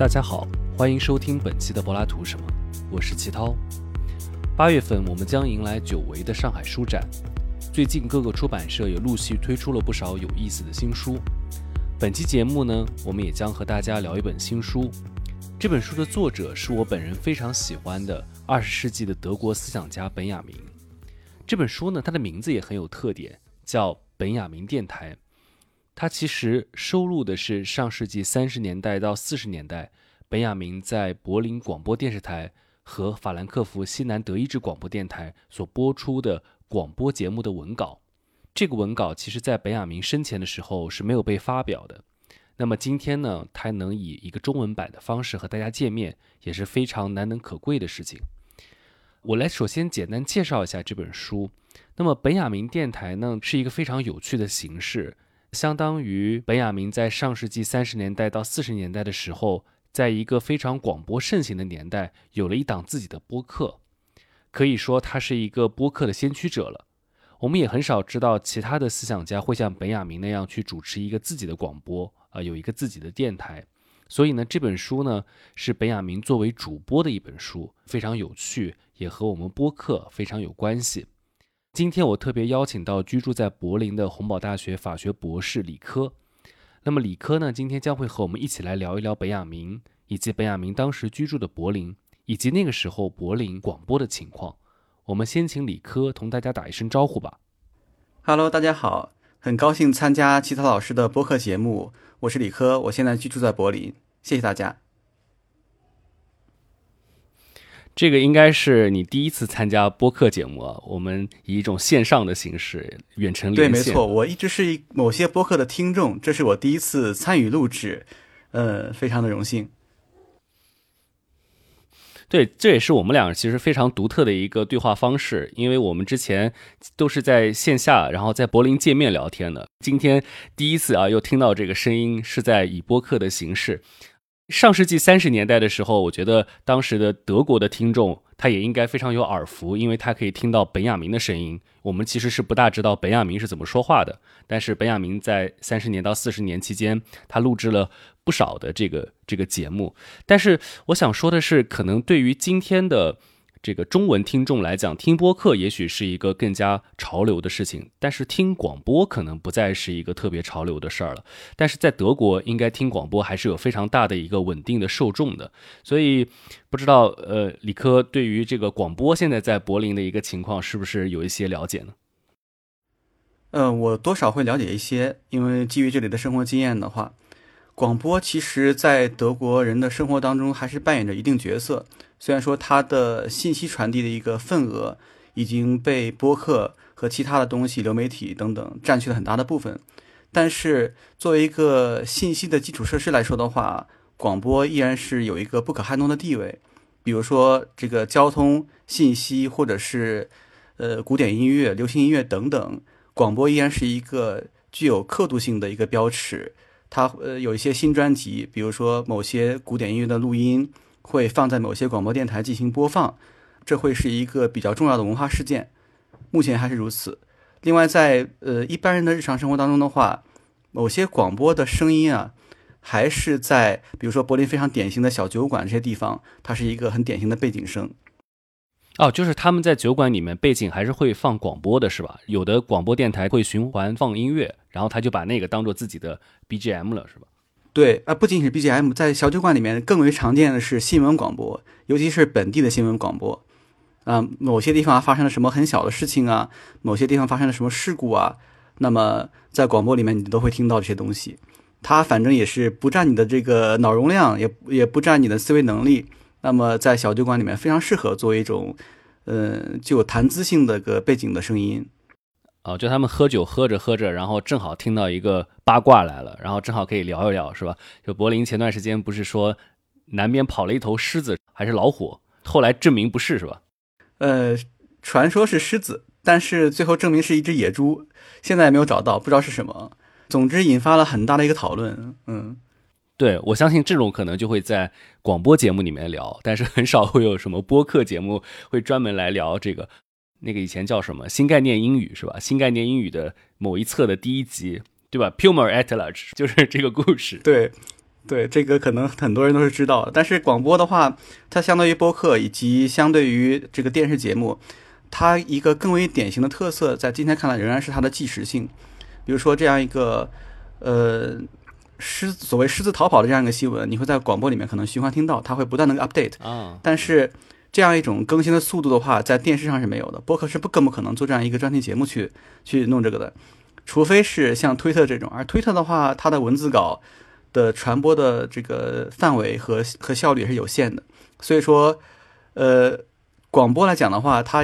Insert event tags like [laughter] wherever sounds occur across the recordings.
大家好，欢迎收听本期的柏拉图什么，我是齐涛。八月份我们将迎来久违的上海书展，最近各个出版社也陆续推出了不少有意思的新书。本期节目呢，我们也将和大家聊一本新书。这本书的作者是我本人非常喜欢的二十世纪的德国思想家本雅明。这本书呢，它的名字也很有特点，叫《本雅明电台》。它其实收录的是上世纪三十年代到四十年代本雅明在柏林广播电视台和法兰克福西南德意志广播电台所播出的广播节目的文稿。这个文稿其实在本雅明生前的时候是没有被发表的。那么今天呢，他能以一个中文版的方式和大家见面，也是非常难能可贵的事情。我来首先简单介绍一下这本书。那么本雅明电台呢，是一个非常有趣的形式。相当于本雅明在上世纪三十年代到四十年代的时候，在一个非常广播盛行的年代，有了一档自己的播客，可以说他是一个播客的先驱者了。我们也很少知道其他的思想家会像本雅明那样去主持一个自己的广播啊，有一个自己的电台。所以呢，这本书呢是本雅明作为主播的一本书，非常有趣，也和我们播客非常有关系。今天我特别邀请到居住在柏林的洪堡大学法学博士李科。那么李科呢，今天将会和我们一起来聊一聊本雅明，以及本雅明当时居住的柏林，以及那个时候柏林广播的情况。我们先请李科同大家打一声招呼吧。Hello，大家好，很高兴参加齐涛老师的播客节目。我是李科，我现在居住在柏林。谢谢大家。这个应该是你第一次参加播客节目啊？我们以一种线上的形式远程连线。对，没错，我一直是某些播客的听众，这是我第一次参与录制，呃，非常的荣幸。对，这也是我们俩其实非常独特的一个对话方式，因为我们之前都是在线下，然后在柏林见面聊天的。今天第一次啊，又听到这个声音是在以播客的形式。上世纪三十年代的时候，我觉得当时的德国的听众他也应该非常有耳福，因为他可以听到本雅明的声音。我们其实是不大知道本雅明是怎么说话的，但是本雅明在三十年到四十年期间，他录制了不少的这个这个节目。但是我想说的是，可能对于今天的。这个中文听众来讲，听播客也许是一个更加潮流的事情，但是听广播可能不再是一个特别潮流的事儿了。但是在德国，应该听广播还是有非常大的一个稳定的受众的。所以，不知道呃，李科对于这个广播现在在柏林的一个情况，是不是有一些了解呢？呃，我多少会了解一些，因为基于这里的生活经验的话，广播其实在德国人的生活当中还是扮演着一定角色。虽然说它的信息传递的一个份额已经被播客和其他的东西、流媒体等等占据了很大的部分，但是作为一个信息的基础设施来说的话，广播依然是有一个不可撼动的地位。比如说这个交通信息，或者是呃古典音乐、流行音乐等等，广播依然是一个具有刻度性的一个标尺。它呃有一些新专辑，比如说某些古典音乐的录音。会放在某些广播电台进行播放，这会是一个比较重要的文化事件。目前还是如此。另外，在呃一般人的日常生活当中的话，某些广播的声音啊，还是在比如说柏林非常典型的小酒馆这些地方，它是一个很典型的背景声。哦，就是他们在酒馆里面背景还是会放广播的，是吧？有的广播电台会循环放音乐，然后他就把那个当做自己的 BGM 了，是吧？对，啊，不仅仅是 BGM，在小酒馆里面更为常见的是新闻广播，尤其是本地的新闻广播。啊，某些地方发生了什么很小的事情啊，某些地方发生了什么事故啊，那么在广播里面你都会听到这些东西。它反正也是不占你的这个脑容量，也也不占你的思维能力。那么在小酒馆里面非常适合作为一种，呃，具有谈资性的个背景的声音。哦，就他们喝酒喝着喝着，然后正好听到一个八卦来了，然后正好可以聊一聊，是吧？就柏林前段时间不是说南边跑了一头狮子还是老虎，后来证明不是，是吧？呃，传说是狮子，但是最后证明是一只野猪，现在也没有找到，不知道是什么。总之引发了很大的一个讨论。嗯，对，我相信这种可能就会在广播节目里面聊，但是很少会有什么播客节目会专门来聊这个。那个以前叫什么新概念英语是吧？新概念英语的某一册的第一集，对吧？Puma at large [laughs] 就是这个故事。对，对，这个可能很多人都是知道的。但是广播的话，它相对于播客以及相对于这个电视节目，它一个更为典型的特色，在今天看来仍然是它的即时性。比如说这样一个，呃，狮所谓狮子逃跑的这样一个新闻，你会在广播里面可能循环听到，它会不断的 update 啊。但是这样一种更新的速度的话，在电视上是没有的，播客是不更不可能做这样一个专题节目去去弄这个的，除非是像推特这种。而推特的话，它的文字稿。的传播的这个范围和和效率也是有限的，所以说，呃，广播来讲的话，它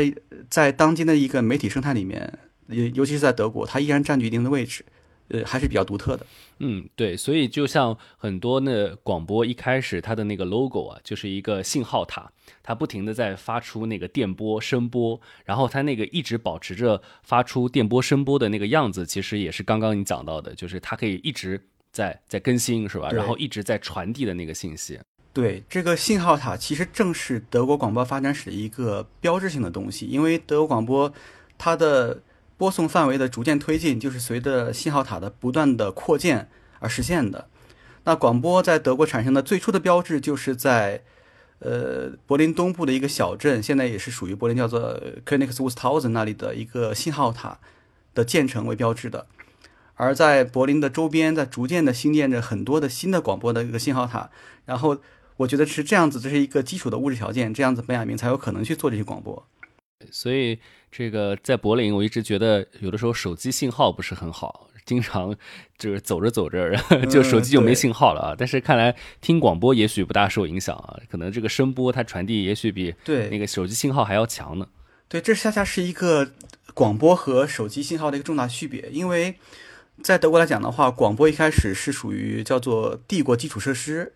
在当今的一个媒体生态里面，尤尤其是在德国，它依然占据一定的位置，呃，还是比较独特的。嗯，对，所以就像很多那广播一开始它的那个 logo 啊，就是一个信号塔，它不停的在发出那个电波声波，然后它那个一直保持着发出电波声波的那个样子，其实也是刚刚你讲到的，就是它可以一直。在在更新是吧？然后一直在传递的那个信息。对，这个信号塔其实正是德国广播发展史的一个标志性的东西，因为德国广播它的播送范围的逐渐推进，就是随着信号塔的不断的扩建而实现的。那广播在德国产生的最初的标志，就是在呃柏林东部的一个小镇，现在也是属于柏林，叫做 Königswurzhausen 那里的一个信号塔的建成为标志的。而在柏林的周边，在逐渐的兴建着很多的新的广播的一个信号塔，然后我觉得是这样子，这是一个基础的物质条件，这样子本雅明才有可能去做这些广播。所以这个在柏林，我一直觉得有的时候手机信号不是很好，经常就是走着走着，就手机就没信号了啊。但是看来听广播也许不大受影响啊，可能这个声波它传递也许比对那个手机信号还要强呢。对，这恰恰是一个广播和手机信号的一个重大区别，因为。在德国来讲的话，广播一开始是属于叫做帝国基础设施，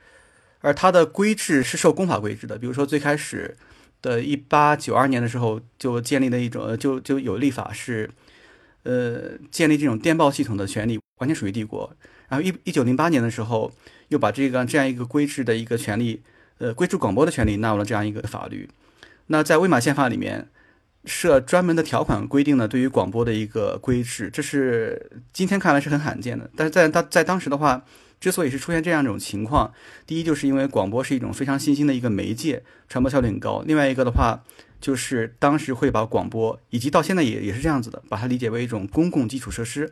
而它的规制是受公法规制的。比如说最开始的一八九二年的时候，就建立的一种，就就有立法是，呃，建立这种电报系统的权利完全属于帝国。然后一一九零八年的时候，又把这个这样一个规制的一个权利，呃，规制广播的权利纳入了这样一个法律。那在魏玛宪法里面。设专门的条款规定了对于广播的一个规制，这是今天看来是很罕见的。但是在当在当时的话，之所以是出现这样一种情况，第一就是因为广播是一种非常新兴的一个媒介，传播效率很高。另外一个的话，就是当时会把广播以及到现在也也是这样子的，把它理解为一种公共基础设施。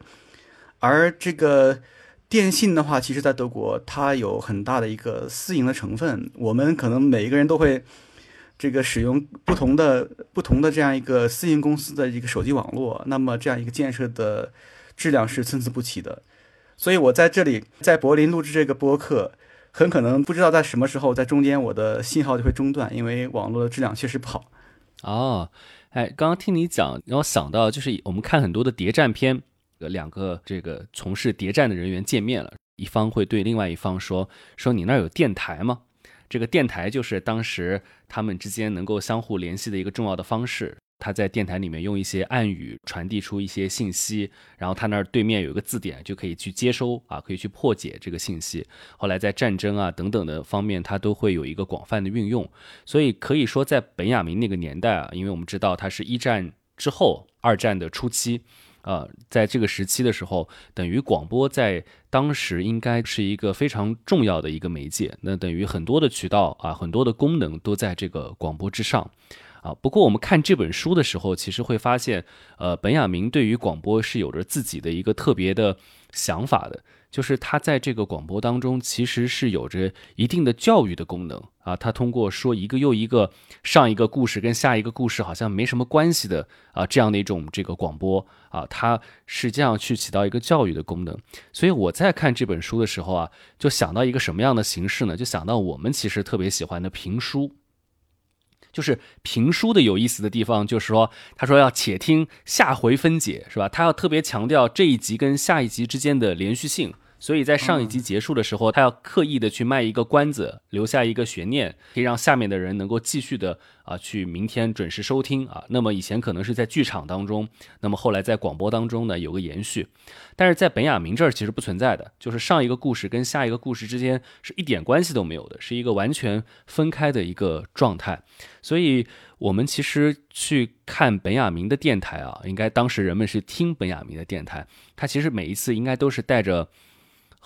而这个电信的话，其实在德国它有很大的一个私营的成分，我们可能每一个人都会。这个使用不同的不同的这样一个私营公司的一个手机网络，那么这样一个建设的质量是参差不齐的。所以我在这里在柏林录制这个播客，很可能不知道在什么时候在中间我的信号就会中断，因为网络的质量确实不好。哦，哎，刚刚听你讲，让我想到就是我们看很多的谍战片，两个这个从事谍战的人员见面了，一方会对另外一方说：“说你那儿有电台吗？”这个电台就是当时他们之间能够相互联系的一个重要的方式。他在电台里面用一些暗语传递出一些信息，然后他那儿对面有一个字典，就可以去接收啊，可以去破解这个信息。后来在战争啊等等的方面，它都会有一个广泛的运用。所以可以说，在本雅明那个年代啊，因为我们知道他是一战之后，二战的初期。呃，在这个时期的时候，等于广播在当时应该是一个非常重要的一个媒介。那等于很多的渠道啊，很多的功能都在这个广播之上。啊，不过我们看这本书的时候，其实会发现，呃，本雅明对于广播是有着自己的一个特别的想法的。就是他在这个广播当中，其实是有着一定的教育的功能啊。他通过说一个又一个上一个故事跟下一个故事好像没什么关系的啊这样的一种这个广播啊，它是这样去起到一个教育的功能。所以我在看这本书的时候啊，就想到一个什么样的形式呢？就想到我们其实特别喜欢的评书。就是评书的有意思的地方，就是说，他说要且听下回分解，是吧？他要特别强调这一集跟下一集之间的连续性。所以在上一集结束的时候，他要刻意的去卖一个关子，留下一个悬念，可以让下面的人能够继续的啊去明天准时收听啊。那么以前可能是在剧场当中，那么后来在广播当中呢有个延续，但是在本雅明这儿其实不存在的，就是上一个故事跟下一个故事之间是一点关系都没有的，是一个完全分开的一个状态。所以我们其实去看本雅明的电台啊，应该当时人们是听本雅明的电台，他其实每一次应该都是带着。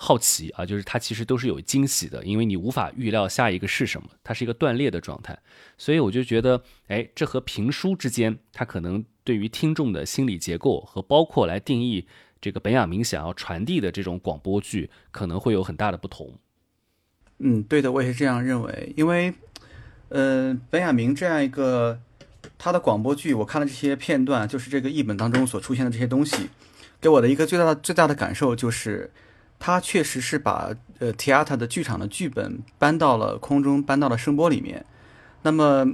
好奇啊，就是它其实都是有惊喜的，因为你无法预料下一个是什么，它是一个断裂的状态，所以我就觉得，哎，这和评书之间，它可能对于听众的心理结构和包括来定义这个本雅明想要传递的这种广播剧，可能会有很大的不同。嗯，对的，我也是这样认为，因为，呃，本雅明这样一个他的广播剧，我看了这些片段，就是这个译本当中所出现的这些东西，给我的一个最大的最大的感受就是。他确实是把呃 theater 的剧场的剧本搬到了空中，搬到了声波里面。那么，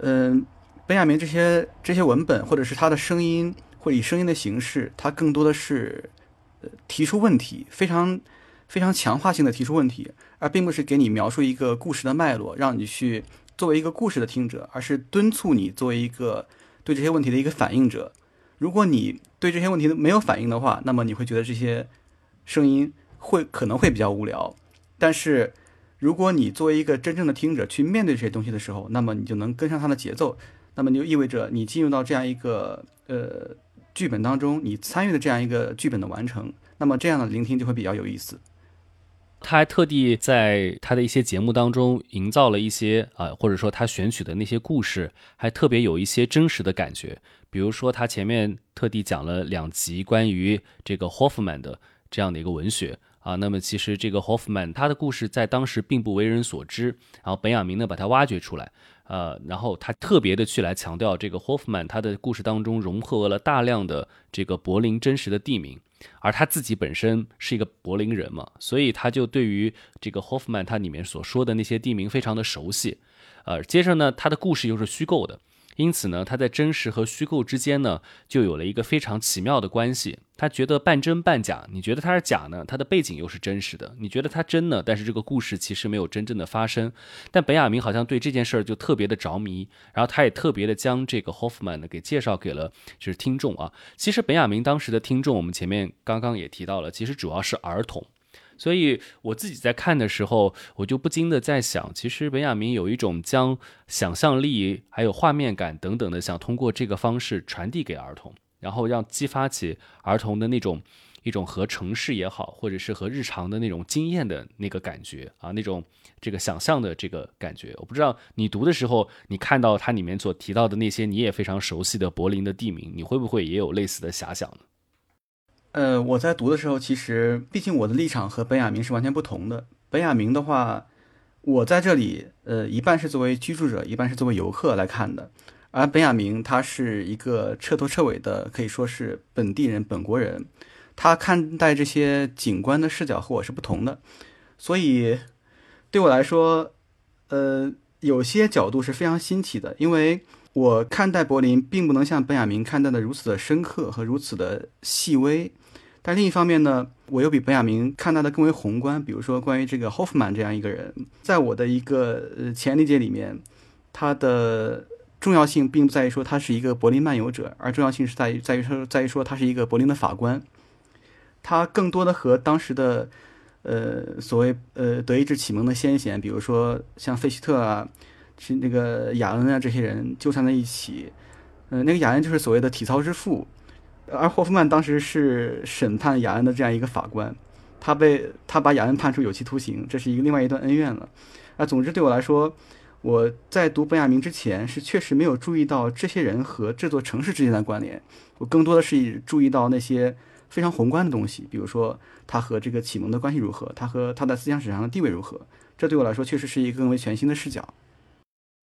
嗯，本雅明这些这些文本，或者是他的声音，或以声音的形式，他更多的是呃提出问题，非常非常强化性的提出问题，而并不是给你描述一个故事的脉络，让你去作为一个故事的听者，而是敦促你作为一个对这些问题的一个反应者。如果你对这些问题没有反应的话，那么你会觉得这些。声音会可能会比较无聊，但是如果你作为一个真正的听者去面对这些东西的时候，那么你就能跟上它的节奏，那么就意味着你进入到这样一个呃剧本当中，你参与的这样一个剧本的完成，那么这样的聆听就会比较有意思。他还特地在他的一些节目当中营造了一些啊，或者说他选取的那些故事，还特别有一些真实的感觉。比如说他前面特地讲了两集关于这个 Hoffman 的。这样的一个文学。啊，那么其实这个 Hoffman 他的故事在当时并不为人所知，然后本雅明呢把他挖掘出来，呃，然后他特别的去来强调这个 Hoffman 他的故事当中融合了大量的这个柏林真实的地名，而他自己本身是一个柏林人嘛，所以他就对于这个 Hoffman 他里面所说的那些地名非常的熟悉，呃，接着呢他的故事又是虚构的。因此呢，他在真实和虚构之间呢，就有了一个非常奇妙的关系。他觉得半真半假，你觉得他是假呢？他的背景又是真实的，你觉得他真呢？但是这个故事其实没有真正的发生。但本雅明好像对这件事儿就特别的着迷，然后他也特别的将这个 Hoffman 呢给介绍给了就是听众啊。其实本雅明当时的听众，我们前面刚刚也提到了，其实主要是儿童。所以我自己在看的时候，我就不禁的在想，其实本雅明有一种将想象力、还有画面感等等的，想通过这个方式传递给儿童，然后让激发起儿童的那种一种和城市也好，或者是和日常的那种经验的那个感觉啊，那种这个想象的这个感觉。我不知道你读的时候，你看到它里面所提到的那些你也非常熟悉的柏林的地名，你会不会也有类似的遐想呢？呃，我在读的时候，其实毕竟我的立场和本雅明是完全不同的。本雅明的话，我在这里，呃，一半是作为居住者，一半是作为游客来看的。而本雅明他是一个彻头彻尾的，可以说是本地人、本国人，他看待这些景观的视角和我是不同的。所以对我来说，呃，有些角度是非常新奇的，因为。我看待柏林，并不能像本雅明看待的如此的深刻和如此的细微，但另一方面呢，我又比本雅明看待的更为宏观。比如说，关于这个 Hoffman 这样一个人，在我的一个呃前理解里面，他的重要性并不在于说他是一个柏林漫游者，而重要性是在于在于说在于说他是一个柏林的法官。他更多的和当时的呃所谓呃德意志启蒙的先贤，比如说像费希特啊。是那个雅恩啊，这些人纠缠在一起。嗯，那个雅恩就是所谓的体操之父，而霍夫曼当时是审判雅恩的这样一个法官，他被他把雅恩判处有期徒刑，这是一个另外一段恩怨了。啊，总之对我来说，我在读本雅明之前是确实没有注意到这些人和这座城市之间的关联，我更多的是注意到那些非常宏观的东西，比如说他和这个启蒙的关系如何，他和他在思想史上的地位如何，这对我来说确实是一个更为全新的视角。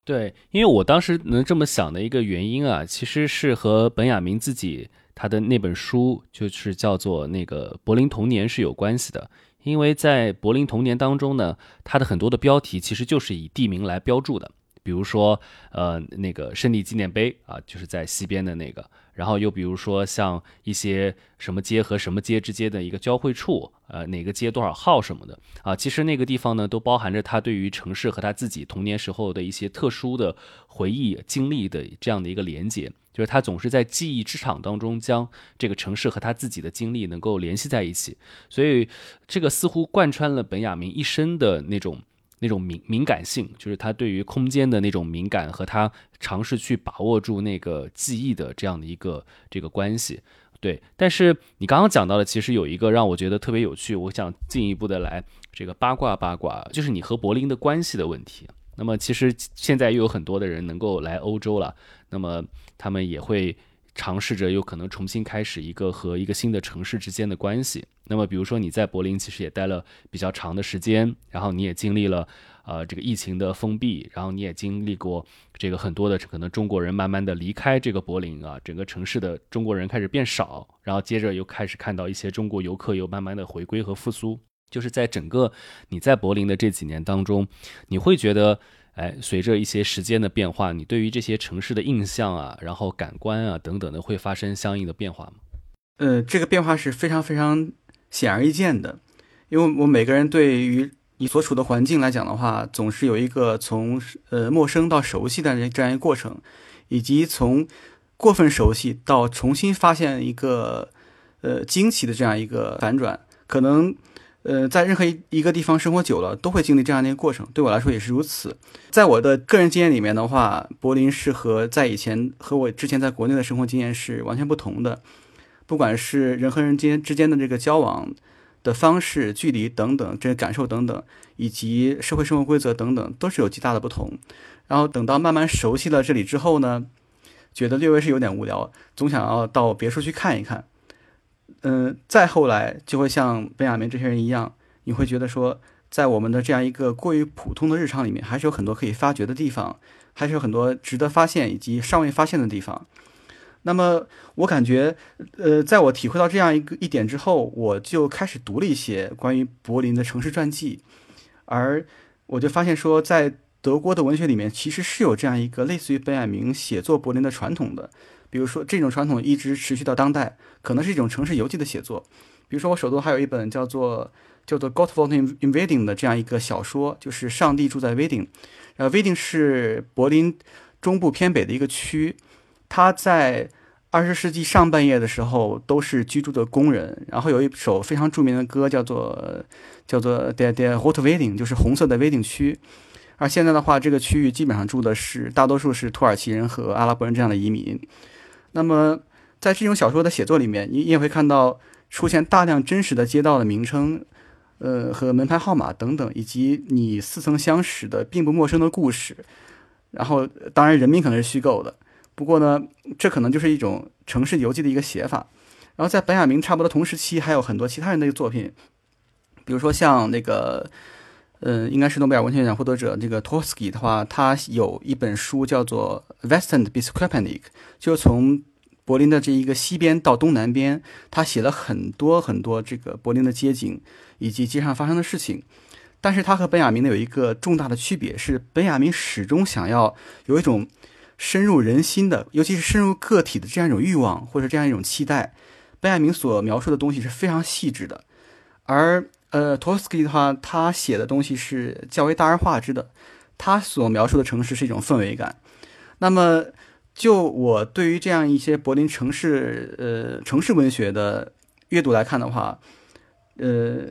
对，因为我当时能这么想的一个原因啊，其实是和本雅明自己他的那本书，就是叫做那个《柏林童年》是有关系的。因为在《柏林童年》当中呢，它的很多的标题其实就是以地名来标注的，比如说呃那个胜利纪念碑啊，就是在西边的那个。然后又比如说像一些什么街和什么街之间的一个交汇处，呃，哪个街多少号什么的啊，其实那个地方呢，都包含着他对于城市和他自己童年时候的一些特殊的回忆经历的这样的一个连接，就是他总是在记忆之场当中将这个城市和他自己的经历能够联系在一起，所以这个似乎贯穿了本雅明一生的那种。那种敏敏感性，就是他对于空间的那种敏感和他尝试去把握住那个记忆的这样的一个这个关系。对，但是你刚刚讲到的，其实有一个让我觉得特别有趣，我想进一步的来这个八卦八卦，就是你和柏林的关系的问题。那么其实现在又有很多的人能够来欧洲了，那么他们也会尝试着有可能重新开始一个和一个新的城市之间的关系。那么比如说你在柏林其实也待了比较长的时间，然后你也经历了呃这个疫情的封闭，然后你也经历过这个很多的可能中国人慢慢的离开这个柏林啊，整个城市的中国人开始变少，然后接着又开始看到一些中国游客又慢慢的回归和复苏。就是在整个你在柏林的这几年当中，你会觉得，哎，随着一些时间的变化，你对于这些城市的印象啊，然后感官啊等等的，会发生相应的变化吗？呃，这个变化是非常非常显而易见的，因为我每个人对于你所处的环境来讲的话，总是有一个从呃陌生到熟悉的这样一个过程，以及从过分熟悉到重新发现一个呃惊奇的这样一个反转，可能。呃，在任何一一个地方生活久了，都会经历这样的一个过程。对我来说也是如此。在我的个人经验里面的话，柏林是和在以前和我之前在国内的生活经验是完全不同的。不管是人和人间之间的这个交往的方式、距离等等，这些感受等等，以及社会生活规则等等，都是有极大的不同。然后等到慢慢熟悉了这里之后呢，觉得略微是有点无聊，总想要到别处去看一看。嗯，再后来就会像本雅明这些人一样，你会觉得说，在我们的这样一个过于普通的日常里面，还是有很多可以发掘的地方，还是有很多值得发现以及尚未发现的地方。那么，我感觉，呃，在我体会到这样一个一点之后，我就开始读了一些关于柏林的城市传记，而我就发现说，在德国的文学里面，其实是有这样一个类似于本雅明写作柏林的传统的。比如说，这种传统一直持续到当代，可能是一种城市游记的写作。比如说，我手头还有一本叫做叫做《Gott wohnt in Wedding》的这样一个小说，就是上帝住在 Wedding。呃，Wedding 是柏林中部偏北的一个区，它在二十世纪上半叶的时候都是居住的工人。然后有一首非常著名的歌叫做叫做《Der Der Rote Wedding》，就是红色的 Wedding 区。而现在的话，这个区域基本上住的是大多数是土耳其人和阿拉伯人这样的移民。那么，在这种小说的写作里面，你也会看到出现大量真实的街道的名称，呃，和门牌号码等等，以及你似曾相识的并不陌生的故事。然后，当然人名可能是虚构的，不过呢，这可能就是一种城市游记的一个写法。然后，在本雅明差不多同时期，还有很多其他人的作品，比如说像那个，嗯，应该是诺贝尔文学奖获得者这个托斯基的话，他有一本书叫做《Western b i s q u e p a n i k 就从柏林的这一个西边到东南边，他写了很多很多这个柏林的街景以及街上发生的事情。但是他和本雅明呢有一个重大的区别，是本雅明始终想要有一种深入人心的，尤其是深入个体的这样一种欲望或者这样一种期待。本雅明所描述的东西是非常细致的，而呃托斯基的话，他写的东西是较为大而化之的。他所描述的城市是一种氛围感。那么。就我对于这样一些柏林城市，呃，城市文学的阅读来看的话，呃，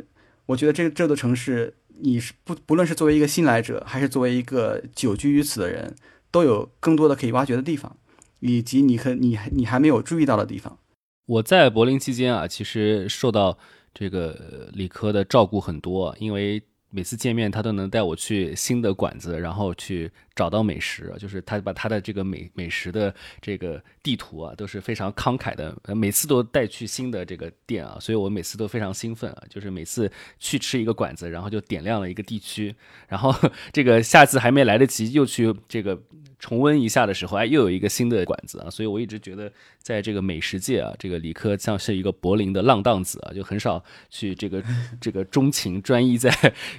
我觉得这这座城市，你是不不论是作为一个新来者，还是作为一个久居于此的人，都有更多的可以挖掘的地方，以及你和你你还没有注意到的地方。我在柏林期间啊，其实受到这个理科的照顾很多，因为。每次见面，他都能带我去新的馆子，然后去找到美食。就是他把他的这个美美食的这个地图啊，都是非常慷慨的，每次都带去新的这个店啊，所以我每次都非常兴奋啊。就是每次去吃一个馆子，然后就点亮了一个地区，然后 [laughs] 这个下次还没来得及又去这个。重温一下的时候，哎，又有一个新的馆子啊，所以我一直觉得，在这个美食界啊，这个李科像是一个柏林的浪荡子啊，就很少去这个 [laughs] 这个钟情专一在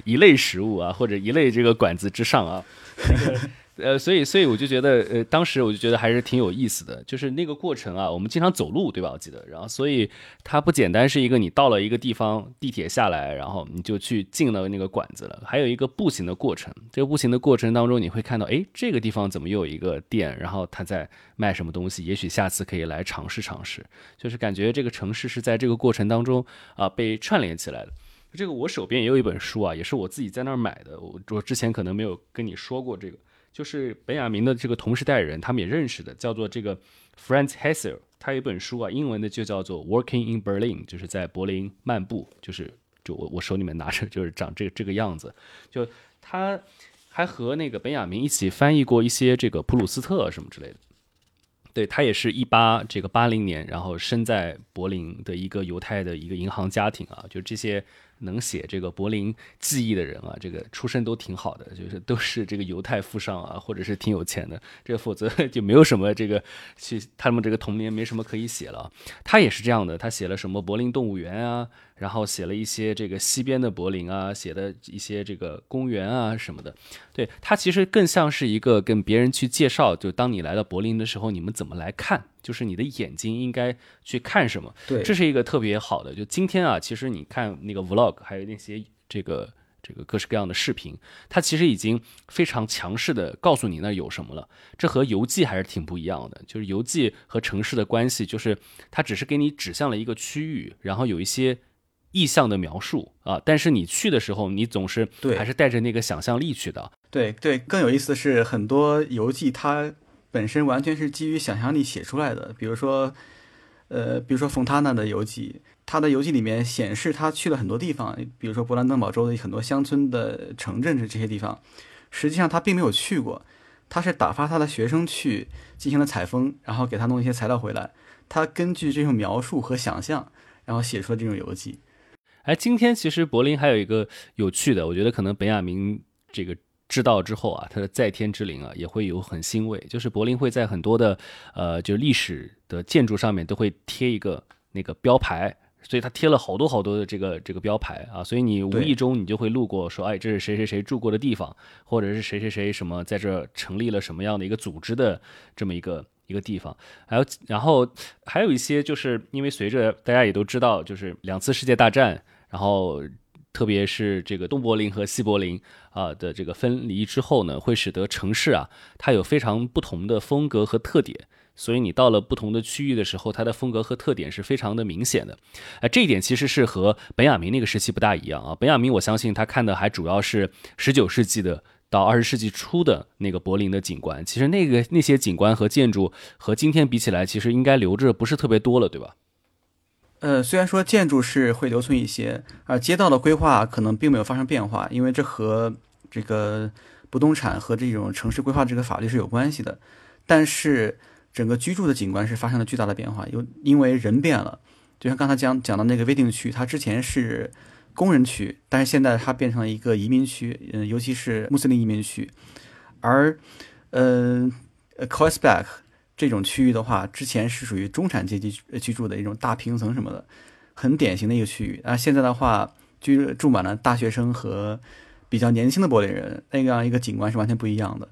一类食物啊，或者一类这个馆子之上啊。[laughs] 呃，所以，所以我就觉得，呃，当时我就觉得还是挺有意思的，就是那个过程啊，我们经常走路，对吧？我记得，然后，所以它不简单是一个你到了一个地方，地铁下来，然后你就去进了那个馆子了，还有一个步行的过程。这个步行的过程当中，你会看到，哎，这个地方怎么又有一个店，然后他在卖什么东西？也许下次可以来尝试尝试。就是感觉这个城市是在这个过程当中啊被串联起来的。这个我手边也有一本书啊，也是我自己在那儿买的。我我之前可能没有跟你说过这个。就是本雅明的这个同时代人，他们也认识的，叫做这个 Franz Hessel，他有一本书啊，英文的就叫做 Working in Berlin，就是在柏林漫步，就是就我我手里面拿着就是长这个这个样子，就他还和那个本雅明一起翻译过一些这个普鲁斯特什么之类的。对他也是一八这个八零年，然后生在柏林的一个犹太的一个银行家庭啊，就这些能写这个柏林记忆的人啊，这个出身都挺好的，就是都是这个犹太富商啊，或者是挺有钱的，这否则就没有什么这个去他们这个童年没什么可以写了。他也是这样的，他写了什么柏林动物园啊。然后写了一些这个西边的柏林啊，写的一些这个公园啊什么的，对他其实更像是一个跟别人去介绍，就当你来到柏林的时候，你们怎么来看，就是你的眼睛应该去看什么。对，这是一个特别好的。就今天啊，其实你看那个 vlog，还有那些这个这个各式各样的视频，它其实已经非常强势的告诉你那有什么了。这和游记还是挺不一样的。就是游记和城市的关系，就是它只是给你指向了一个区域，然后有一些。意象的描述啊，但是你去的时候，你总是还是带着那个想象力去的。对对，更有意思的是，很多游记它本身完全是基于想象力写出来的。比如说，呃，比如说冯塔纳的游记，他的游记里面显示他去了很多地方，比如说勃兰登堡州的很多乡村的城镇这这些地方，实际上他并没有去过，他是打发他的学生去进行了采风，然后给他弄一些材料回来，他根据这种描述和想象，然后写出了这种游记。哎，今天其实柏林还有一个有趣的，我觉得可能本雅明这个知道之后啊，他的在天之灵啊也会有很欣慰，就是柏林会在很多的呃就历史的建筑上面都会贴一个那个标牌，所以他贴了好多好多的这个这个标牌啊，所以你无意中你就会路过说，哎，这是谁谁谁住过的地方，或者是谁谁谁什么在这成立了什么样的一个组织的这么一个。一个地方，还有，然后还有一些，就是因为随着大家也都知道，就是两次世界大战，然后特别是这个东柏林和西柏林啊的这个分离之后呢，会使得城市啊它有非常不同的风格和特点，所以你到了不同的区域的时候，它的风格和特点是非常的明显的。哎，这一点其实是和本雅明那个时期不大一样啊。本雅明我相信他看的还主要是十九世纪的。到二十世纪初的那个柏林的景观，其实那个那些景观和建筑和今天比起来，其实应该留着不是特别多了，对吧？呃，虽然说建筑是会留存一些，而街道的规划可能并没有发生变化，因为这和这个不动产和这种城市规划这个法律是有关系的。但是整个居住的景观是发生了巨大的变化，有因为人变了，就像刚才讲讲的那个威定区，它之前是。工人区，但是现在它变成了一个移民区，嗯，尤其是穆斯林移民区。而，嗯 c o s b a c k 这种区域的话，之前是属于中产阶级居住的一种大平层什么的，很典型的一个区域。啊，现在的话，居住满了大学生和比较年轻的柏林人，那样一个景观是完全不一样的。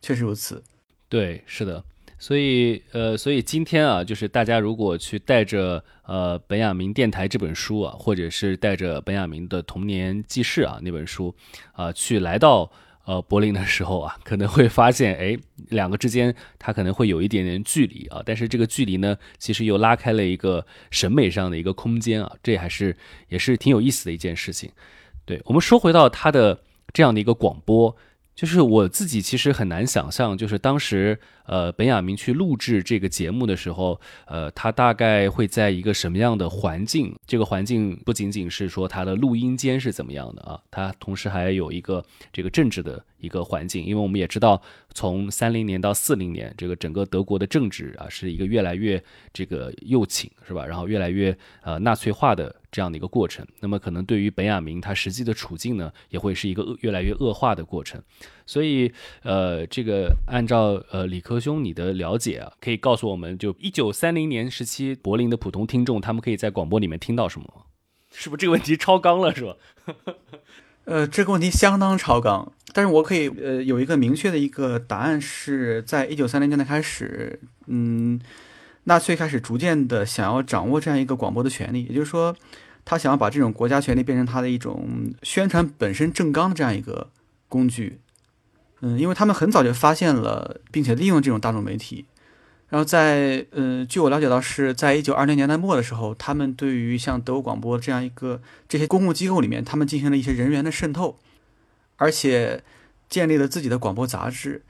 确实如此。对，是的。所以，呃，所以今天啊，就是大家如果去带着呃本雅明电台这本书啊，或者是带着本雅明的童年记事啊那本书啊，去来到呃柏林的时候啊，可能会发现，哎，两个之间它可能会有一点点距离啊，但是这个距离呢，其实又拉开了一个审美上的一个空间啊，这还是也是挺有意思的一件事情。对我们说回到它的这样的一个广播。就是我自己其实很难想象，就是当时呃本雅明去录制这个节目的时候，呃他大概会在一个什么样的环境？这个环境不仅仅是说他的录音间是怎么样的啊，他同时还有一个这个政治的一个环境，因为我们也知道，从三零年到四零年，这个整个德国的政治啊是一个越来越这个右倾，是吧？然后越来越呃纳粹化的。这样的一个过程，那么可能对于本雅明他实际的处境呢，也会是一个恶越来越恶化的过程。所以，呃，这个按照呃李科兄你的了解啊，可以告诉我们就一九三零年时期柏林的普通听众，他们可以在广播里面听到什么？是不是这个问题超纲了？是吧？[laughs] 呃，这个问题相当超纲，但是我可以呃有一个明确的一个答案，是在一九三零年代开始，嗯。纳粹开始逐渐的想要掌握这样一个广播的权利，也就是说，他想要把这种国家权力变成他的一种宣传本身正纲的这样一个工具。嗯，因为他们很早就发现了，并且利用这种大众媒体。然后在，呃，据我了解到，是在一九二零年代末的时候，他们对于像德国广播这样一个这些公共机构里面，他们进行了一些人员的渗透，而且建立了自己的广播杂志。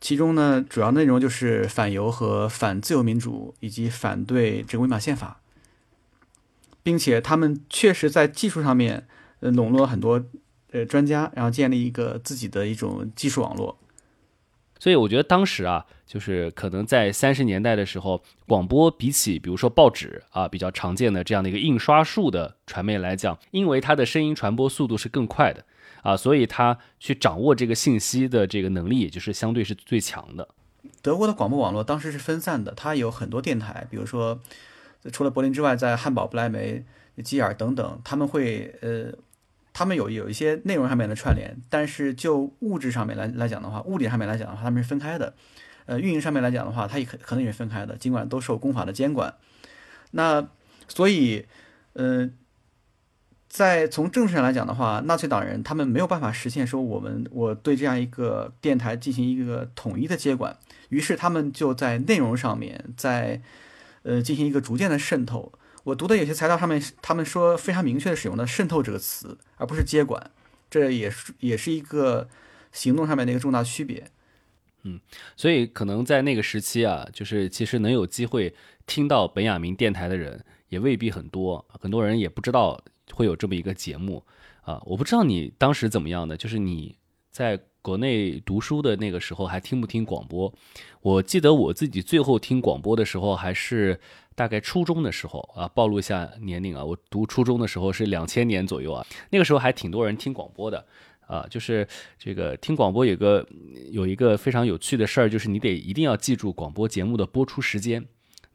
其中呢，主要内容就是反犹和反自由民主，以及反对这个维玛宪法，并且他们确实在技术上面呃笼络了很多呃专家，然后建立一个自己的一种技术网络。所以我觉得当时啊，就是可能在三十年代的时候，广播比起比如说报纸啊比较常见的这样的一个印刷术的传媒来讲，因为它的声音传播速度是更快的啊，所以它去掌握这个信息的这个能力，也就是相对是最强的。德国的广播网络当时是分散的，它有很多电台，比如说除了柏林之外，在汉堡、不莱梅、基尔等等，他们会呃。他们有有一些内容上面的串联，但是就物质上面来来讲的话，物理上面来讲的话，他们是分开的。呃，运营上面来讲的话，它也可可能也是分开的，尽管都受公法的监管。那所以，嗯，在从政治上来讲的话，纳粹党人他们没有办法实现说我们我对这样一个电台进行一个统一的接管，于是他们就在内容上面在呃进行一个逐渐的渗透。我读的有些材料上面，他们说非常明确的使用的“渗透”这个词，而不是接管，这也是也是一个行动上面的一个重大区别。嗯，所以可能在那个时期啊，就是其实能有机会听到本雅明电台的人也未必很多，很多人也不知道会有这么一个节目啊。我不知道你当时怎么样的，就是你在国内读书的那个时候还听不听广播？我记得我自己最后听广播的时候还是。大概初中的时候啊，暴露一下年龄啊，我读初中的时候是两千年左右啊，那个时候还挺多人听广播的啊，就是这个听广播有个有一个非常有趣的事儿，就是你得一定要记住广播节目的播出时间。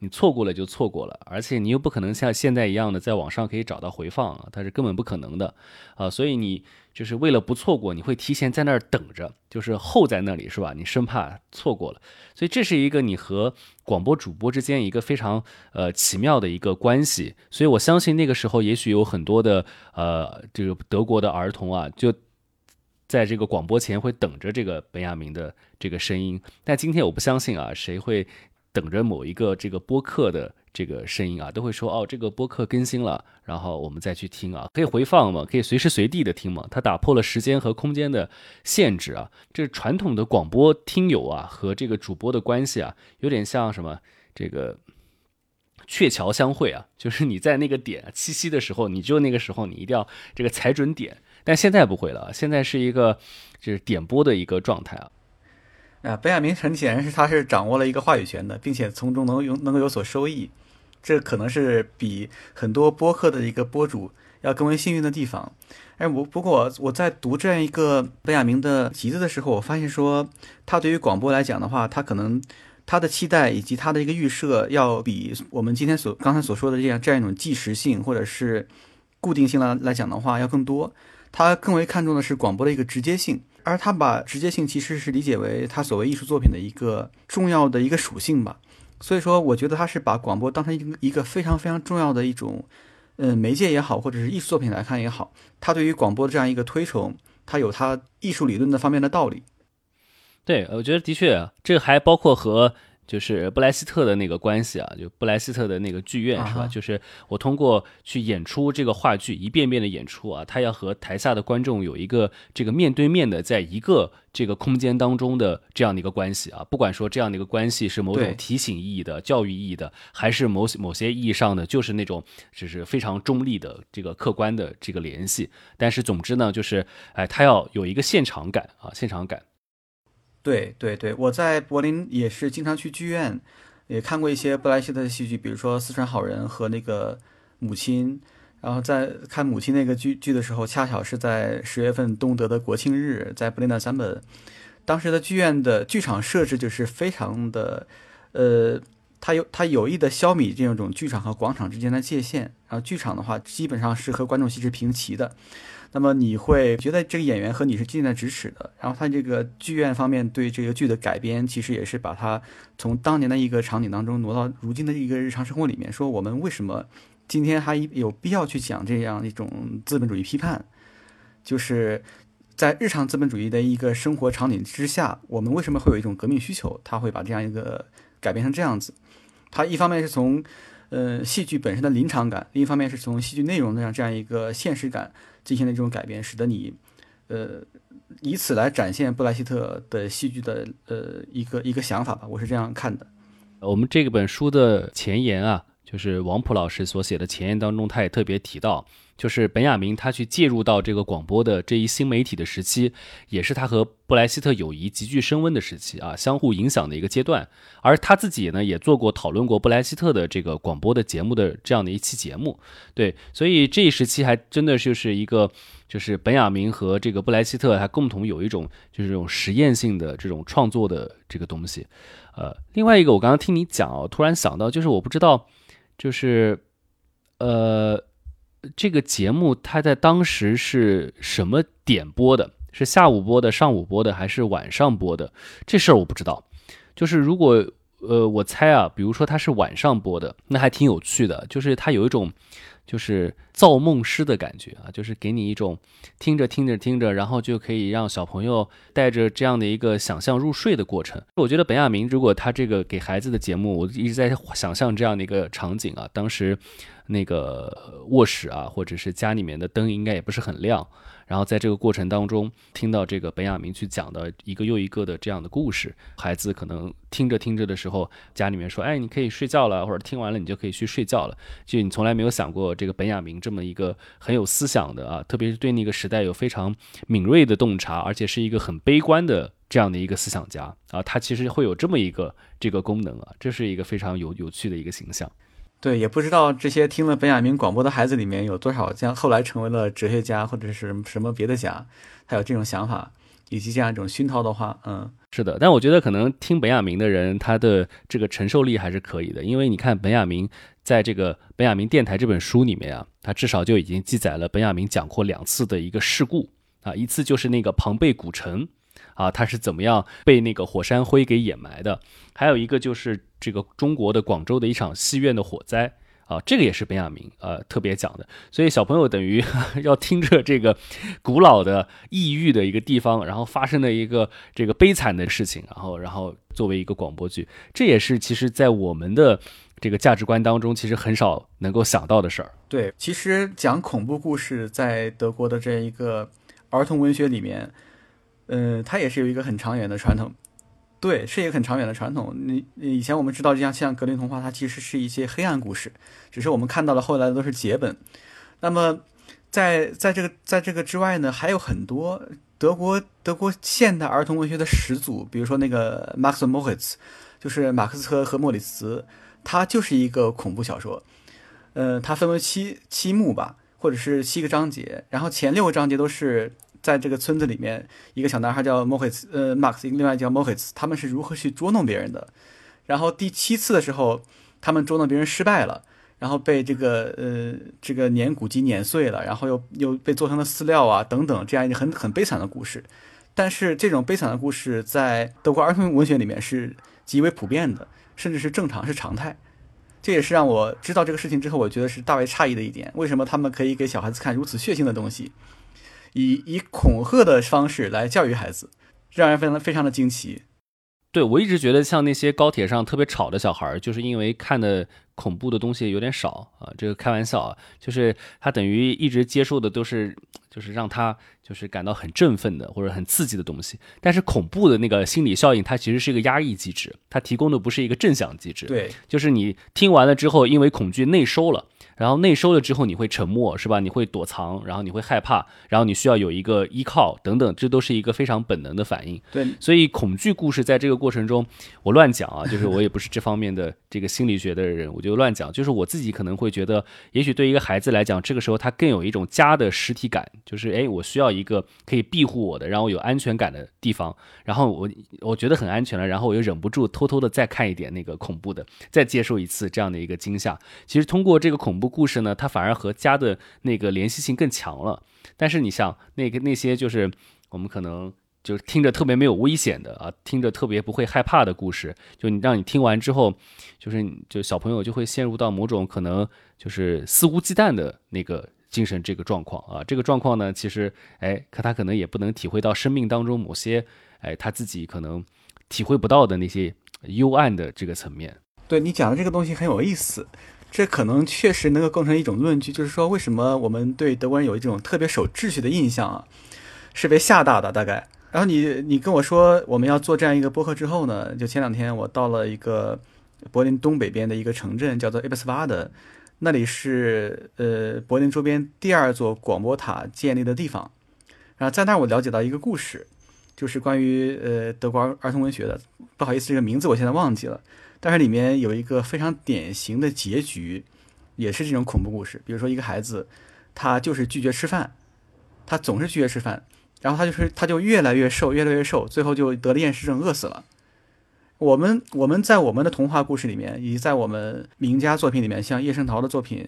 你错过了就错过了，而且你又不可能像现在一样的在网上可以找到回放啊，它是根本不可能的啊！所以你就是为了不错过，你会提前在那儿等着，就是候在那里，是吧？你生怕错过了，所以这是一个你和广播主播之间一个非常呃奇妙的一个关系。所以我相信那个时候也许有很多的呃这个德国的儿童啊，就在这个广播前会等着这个本雅明的这个声音。但今天我不相信啊，谁会？等着某一个这个播客的这个声音啊，都会说哦，这个播客更新了，然后我们再去听啊，可以回放嘛，可以随时随地的听嘛。它打破了时间和空间的限制啊。这传统的广播听友啊和这个主播的关系啊，有点像什么？这个鹊桥相会啊，就是你在那个点七夕的时候，你就那个时候你一定要这个踩准点。但现在不会了，现在是一个就是点播的一个状态啊。啊，本雅明很显然是他是掌握了一个话语权的，并且从中能有能够有所收益，这可能是比很多播客的一个播主要更为幸运的地方。哎，我不过我在读这样一个本雅明的集子的时候，我发现说他对于广播来讲的话，他可能他的期待以及他的一个预设，要比我们今天所刚才所说的这样这样一种即时性或者是固定性来来讲的话要更多。他更为看重的是广播的一个直接性。而他把直接性其实是理解为他所谓艺术作品的一个重要的一个属性吧，所以说我觉得他是把广播当成一个一个非常非常重要的一种，嗯，媒介也好，或者是艺术作品来看也好，他对于广播这样一个推崇，他有他艺术理论的方面的道理。对，我觉得的确，这个还包括和。就是布莱希特的那个关系啊，就布莱希特的那个剧院是吧？就是我通过去演出这个话剧，一遍遍的演出啊，他要和台下的观众有一个这个面对面的，在一个这个空间当中的这样的一个关系啊。不管说这样的一个关系是某种提醒意义的、教育意义的，还是某某些意义上的，就是那种就是非常中立的这个客观的这个联系。但是总之呢，就是哎，他要有一个现场感啊，现场感。对对对，我在柏林也是经常去剧院，也看过一些布莱希特的戏剧，比如说《四川好人》和那个母亲。然后在看母亲那个剧剧的时候，恰巧是在十月份东德的国庆日，在布林德三本。当时的剧院的剧场设置就是非常的，呃，他有他有意的消弭这种剧场和广场之间的界限。然后剧场的话，基本上是和观众席是平齐的。那么你会觉得这个演员和你是近在咫尺的，然后他这个剧院方面对这个剧的改编，其实也是把它从当年的一个场景当中挪到如今的一个日常生活里面，说我们为什么今天还有必要去讲这样一种资本主义批判，就是在日常资本主义的一个生活场景之下，我们为什么会有一种革命需求？他会把这样一个改编成这样子，他一方面是从呃戏剧本身的临场感，另一方面是从戏剧内容的这样这样一个现实感。进行了这种改变，使得你，呃，以此来展现布莱希特的戏剧的呃一个一个想法吧，我是这样看的。我们这本书的前言啊，就是王普老师所写的前言当中，他也特别提到。就是本雅明他去介入到这个广播的这一新媒体的时期，也是他和布莱希特友谊急剧升温的时期啊，相互影响的一个阶段。而他自己呢，也做过讨论过布莱希特的这个广播的节目的这样的一期节目。对，所以这一时期还真的就是一个，就是本雅明和这个布莱希特还共同有一种就是这种实验性的这种创作的这个东西。呃，另外一个我刚刚听你讲哦，突然想到，就是我不知道，就是呃。这个节目它在当时是什么点播的？是下午播的、上午播的，还是晚上播的？这事儿我不知道。就是如果呃，我猜啊，比如说它是晚上播的，那还挺有趣的。就是它有一种就是造梦师的感觉啊，就是给你一种听着听着听着，然后就可以让小朋友带着这样的一个想象入睡的过程。我觉得本亚明如果他这个给孩子的节目，我一直在想象这样的一个场景啊，当时。那个卧室啊，或者是家里面的灯应该也不是很亮。然后在这个过程当中，听到这个本雅明去讲的一个又一个的这样的故事，孩子可能听着听着的时候，家里面说：“哎，你可以睡觉了，或者听完了你就可以去睡觉了。”就你从来没有想过，这个本雅明这么一个很有思想的啊，特别是对那个时代有非常敏锐的洞察，而且是一个很悲观的这样的一个思想家啊，他其实会有这么一个这个功能啊，这是一个非常有有趣的一个形象。对，也不知道这些听了本雅明广播的孩子里面有多少将后来成为了哲学家或者是什么别的家，他有这种想法以及这样一种熏陶的话，嗯，是的。但我觉得可能听本雅明的人，他的这个承受力还是可以的，因为你看本雅明在这个《本雅明电台》这本书里面啊，他至少就已经记载了本雅明讲过两次的一个事故啊，一次就是那个庞贝古城。啊，他是怎么样被那个火山灰给掩埋的？还有一个就是这个中国的广州的一场戏院的火灾啊，这个也是本雅明呃特别讲的。所以小朋友等于 [laughs] 要听着这个古老的异域的一个地方，然后发生的一个这个悲惨的事情，然后然后作为一个广播剧，这也是其实在我们的这个价值观当中，其实很少能够想到的事儿。对，其实讲恐怖故事在德国的这一个儿童文学里面。嗯，它也是有一个很长远的传统，对，是一个很长远的传统。你以前我们知道，像像格林童话，它其实是一些黑暗故事，只是我们看到的后来的都是节本。那么，在在这个在这个之外呢，还有很多德国德国现代儿童文学的始祖，比如说那个 Max Moritz，就是马克思和莫里茨，它就是一个恐怖小说。呃，它分为七七幕吧，或者是七个章节，然后前六个章节都是。在这个村子里面，一个小男孩叫 Moritz，呃，Max，另外叫 Moritz，他们是如何去捉弄别人的？然后第七次的时候，他们捉弄别人失败了，然后被这个呃这个碾骨机碾碎了，然后又又被做成了饲料啊等等，这样一个很很悲惨的故事。但是这种悲惨的故事在德国儿童文学里面是极为普遍的，甚至是正常是常态。这也是让我知道这个事情之后，我觉得是大为诧异的一点：为什么他们可以给小孩子看如此血腥的东西？以以恐吓的方式来教育孩子，让人非常非常的惊奇。对我一直觉得，像那些高铁上特别吵的小孩，就是因为看的恐怖的东西有点少啊。这个开玩笑啊，就是他等于一直接受的都是，就是让他就是感到很振奋的或者很刺激的东西。但是恐怖的那个心理效应，它其实是一个压抑机制，它提供的不是一个正向机制。对，就是你听完了之后，因为恐惧内收了。然后内收了之后，你会沉默，是吧？你会躲藏，然后你会害怕，然后你需要有一个依靠，等等，这都是一个非常本能的反应。对，所以恐惧故事在这个过程中，我乱讲啊，就是我也不是这方面的这个心理学的人，我就乱讲。就是我自己可能会觉得，也许对一个孩子来讲，这个时候他更有一种家的实体感，就是哎，我需要一个可以庇护我的，让我有安全感的地方。然后我我觉得很安全了，然后我又忍不住偷偷的再看一点那个恐怖的，再接受一次这样的一个惊吓。其实通过这个恐怖。故事呢，它反而和家的那个联系性更强了。但是你像那个那些，就是我们可能就听着特别没有危险的啊，听着特别不会害怕的故事，就你让你听完之后，就是就小朋友就会陷入到某种可能就是肆无忌惮的那个精神这个状况啊。这个状况呢，其实哎，可他可能也不能体会到生命当中某些哎他自己可能体会不到的那些幽暗的这个层面。对你讲的这个东西很有意思。这可能确实能够构成一种论据，就是说，为什么我们对德国人有一种特别守秩序的印象啊？是被吓大的大概。然后你你跟我说我们要做这样一个播客之后呢，就前两天我到了一个柏林东北边的一个城镇，叫做 e b s 巴的，那里是呃柏林周边第二座广播塔建立的地方。然后在那儿我了解到一个故事，就是关于呃德国儿童文学的，不好意思，这个名字我现在忘记了，但是里面有一个非常典型的结局，也是这种恐怖故事。比如说一个孩子，他就是拒绝吃饭，他总是拒绝吃饭。然后他就是他就越来越瘦，越来越瘦，最后就得了厌食症，饿死了。我们我们在我们的童话故事里面，以及在我们名家作品里面，像叶圣陶的作品，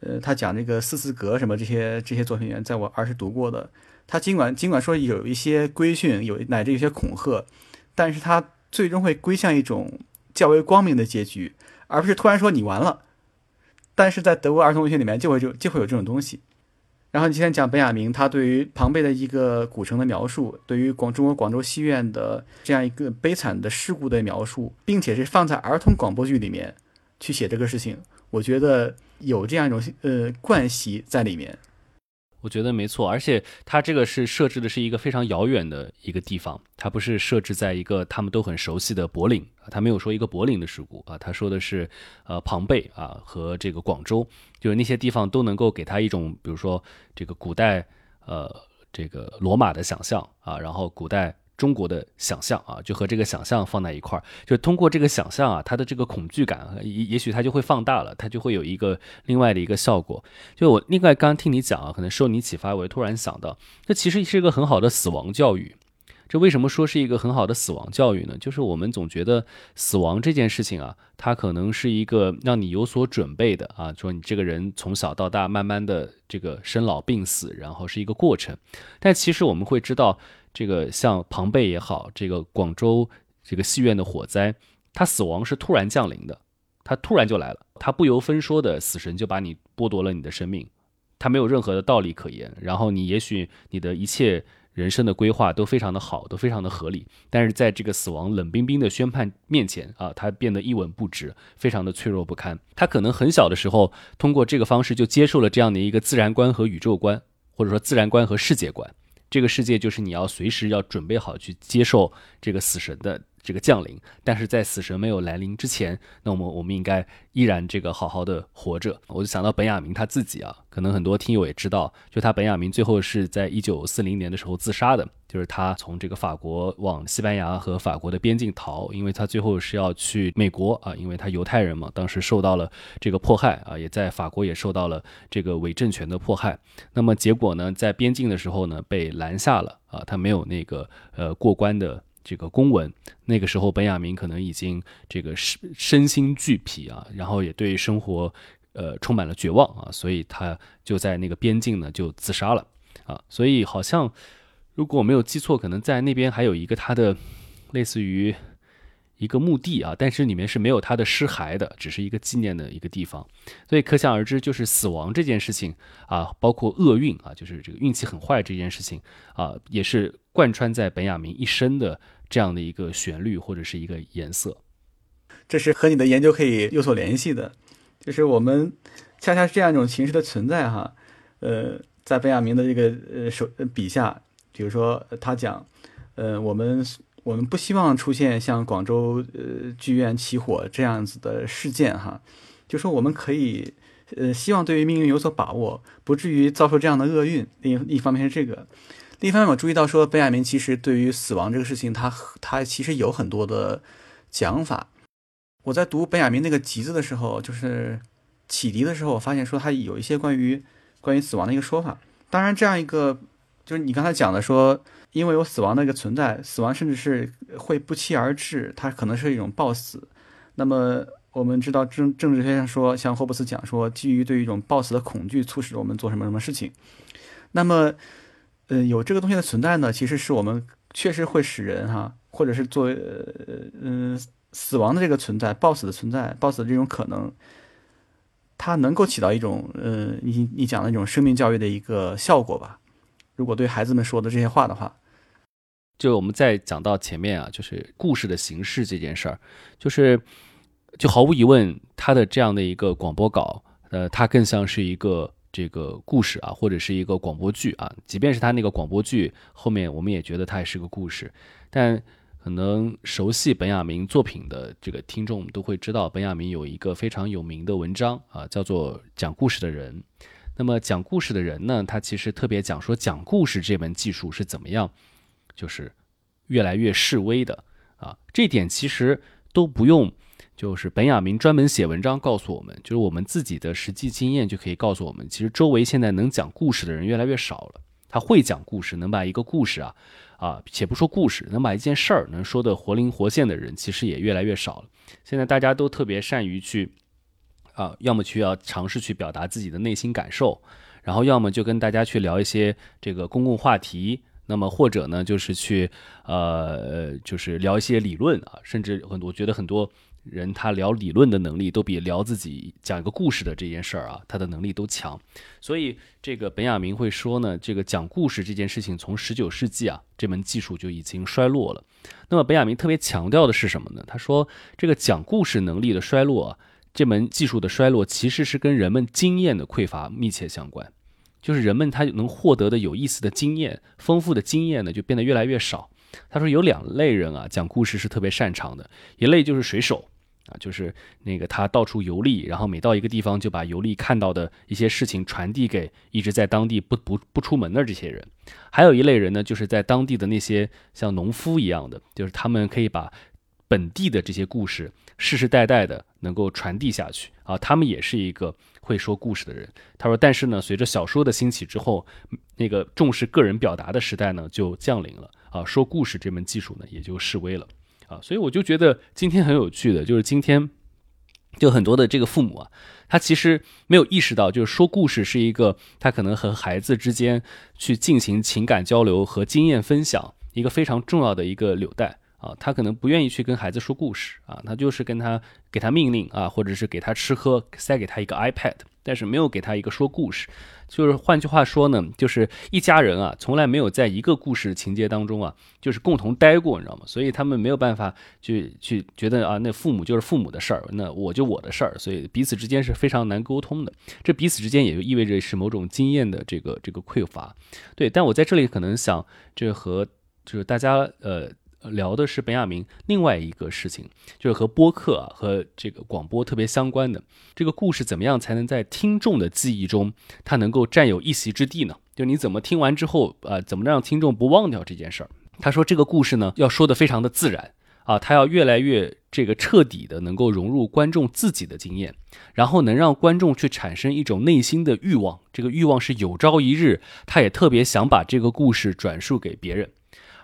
呃，他讲这个四字格什么这些这些作品里面，在我儿时读过的，他尽管尽管说有一些规训，有乃至有些恐吓，但是他最终会归向一种较为光明的结局，而不是突然说你完了。但是在德国儿童文学里面，就会就就会有这种东西。然后你今天讲本雅明，他对于庞贝的一个古城的描述，对于广中国广州戏院的这样一个悲惨的事故的描述，并且是放在儿童广播剧里面去写这个事情，我觉得有这样一种呃惯习在里面。我觉得没错，而且它这个是设置的是一个非常遥远的一个地方，它不是设置在一个他们都很熟悉的柏林啊，他没有说一个柏林的事故啊，他说的是呃庞贝啊和这个广州，就是那些地方都能够给他一种，比如说这个古代呃这个罗马的想象啊，然后古代。中国的想象啊，就和这个想象放在一块儿，就通过这个想象啊，他的这个恐惧感，也也许他就会放大了，他就会有一个另外的一个效果。就我另外刚刚听你讲啊，可能受你启发，我突然想到，这其实是一个很好的死亡教育。这为什么说是一个很好的死亡教育呢？就是我们总觉得死亡这件事情啊，它可能是一个让你有所准备的啊，说你这个人从小到大慢慢的这个生老病死，然后是一个过程。但其实我们会知道。这个像庞贝也好，这个广州这个戏院的火灾，他死亡是突然降临的，他突然就来了，他不由分说的死神就把你剥夺了你的生命，他没有任何的道理可言。然后你也许你的一切人生的规划都非常的好，都非常的合理，但是在这个死亡冷冰冰的宣判面前啊，他变得一文不值，非常的脆弱不堪。他可能很小的时候通过这个方式就接受了这样的一个自然观和宇宙观，或者说自然观和世界观。这个世界就是你要随时要准备好去接受这个死神的这个降临，但是在死神没有来临之前，那我们我们应该依然这个好好的活着。我就想到本雅明他自己啊，可能很多听友也知道，就他本雅明最后是在一九四零年的时候自杀的。就是他从这个法国往西班牙和法国的边境逃，因为他最后是要去美国啊，因为他犹太人嘛，当时受到了这个迫害啊，也在法国也受到了这个伪政权的迫害。那么结果呢，在边境的时候呢，被拦下了啊，他没有那个呃过关的这个公文。那个时候，本雅明可能已经这个身身心俱疲啊，然后也对生活呃充满了绝望啊，所以他就在那个边境呢就自杀了啊，所以好像。如果我没有记错，可能在那边还有一个他的类似于一个墓地啊，但是里面是没有他的尸骸的，只是一个纪念的一个地方。所以可想而知，就是死亡这件事情啊，包括厄运啊，就是这个运气很坏这件事情啊，也是贯穿在本雅明一生的这样的一个旋律或者是一个颜色。这是和你的研究可以有所联系的，就是我们恰恰是这样一种形式的存在哈。呃，在本雅明的这个呃手笔下。比如说，他讲，呃，我们我们不希望出现像广州呃剧院起火这样子的事件哈，就说我们可以，呃，希望对于命运有所把握，不至于遭受这样的厄运。另一方面是这个，另一方面我注意到说，本雅明其实对于死亡这个事情，他他其实有很多的讲法。我在读本雅明那个集子的时候，就是启迪的时候，我发现说他有一些关于关于死亡的一个说法。当然，这样一个。就是你刚才讲的说，因为有死亡的一个存在，死亡甚至是会不期而至，它可能是一种暴死。那么我们知道政政治学上说，像霍布斯讲说，基于对于一种暴死的恐惧，促使我们做什么什么事情。那么，呃，有这个东西的存在呢，其实是我们确实会使人哈，或者是作为呃嗯死亡的这个存在，暴死的存在，暴死的这种可能，它能够起到一种呃你你讲的那种生命教育的一个效果吧。如果对孩子们说的这些话的话，就我们再讲到前面啊，就是故事的形式这件事儿，就是就毫无疑问，他的这样的一个广播稿，呃，它更像是一个这个故事啊，或者是一个广播剧啊，即便是他那个广播剧后面，我们也觉得它也是个故事。但可能熟悉本雅明作品的这个听众都会知道，本雅明有一个非常有名的文章啊，叫做《讲故事的人》。那么讲故事的人呢，他其实特别讲说讲故事这门技术是怎么样，就是越来越式微的啊。这点其实都不用。就是本雅明专门写文章告诉我们，就是我们自己的实际经验就可以告诉我们，其实周围现在能讲故事的人越来越少了。他会讲故事，能把一个故事啊啊，且不说故事，能把一件事儿能说的活灵活现的人，其实也越来越少了。现在大家都特别善于去啊，要么去要尝试去表达自己的内心感受，然后要么就跟大家去聊一些这个公共话题，那么或者呢，就是去呃，就是聊一些理论啊，甚至很多，我觉得很多。人他聊理论的能力都比聊自己讲一个故事的这件事儿啊，他的能力都强。所以这个本雅明会说呢，这个讲故事这件事情从十九世纪啊，这门技术就已经衰落了。那么本雅明特别强调的是什么呢？他说这个讲故事能力的衰落啊，这门技术的衰落其实是跟人们经验的匮乏密切相关，就是人们他能获得的有意思的经验、丰富的经验呢，就变得越来越少。他说有两类人啊，讲故事是特别擅长的，一类就是水手。啊，就是那个他到处游历，然后每到一个地方就把游历看到的一些事情传递给一直在当地不不不出门的这些人。还有一类人呢，就是在当地的那些像农夫一样的，就是他们可以把本地的这些故事世世代代的能够传递下去啊。他们也是一个会说故事的人。他说，但是呢，随着小说的兴起之后，那个重视个人表达的时代呢就降临了啊，说故事这门技术呢也就式微了。啊，所以我就觉得今天很有趣的，就是今天就很多的这个父母啊，他其实没有意识到，就是说故事是一个他可能和孩子之间去进行情感交流和经验分享一个非常重要的一个纽带啊，他可能不愿意去跟孩子说故事啊，他就是跟他给他命令啊，或者是给他吃喝，塞给他一个 iPad，但是没有给他一个说故事。就是换句话说呢，就是一家人啊，从来没有在一个故事情节当中啊，就是共同待过，你知道吗？所以他们没有办法去去觉得啊，那父母就是父母的事儿，那我就我的事儿，所以彼此之间是非常难沟通的。这彼此之间也就意味着是某种经验的这个这个匮乏。对，但我在这里可能想，这和就是大家呃。聊的是本雅明另外一个事情，就是和播客啊和这个广播特别相关的这个故事，怎么样才能在听众的记忆中，它能够占有一席之地呢？就你怎么听完之后，呃，怎么让听众不忘掉这件事儿？他说这个故事呢，要说的非常的自然啊，他要越来越这个彻底的能够融入观众自己的经验，然后能让观众去产生一种内心的欲望，这个欲望是有朝一日，他也特别想把这个故事转述给别人。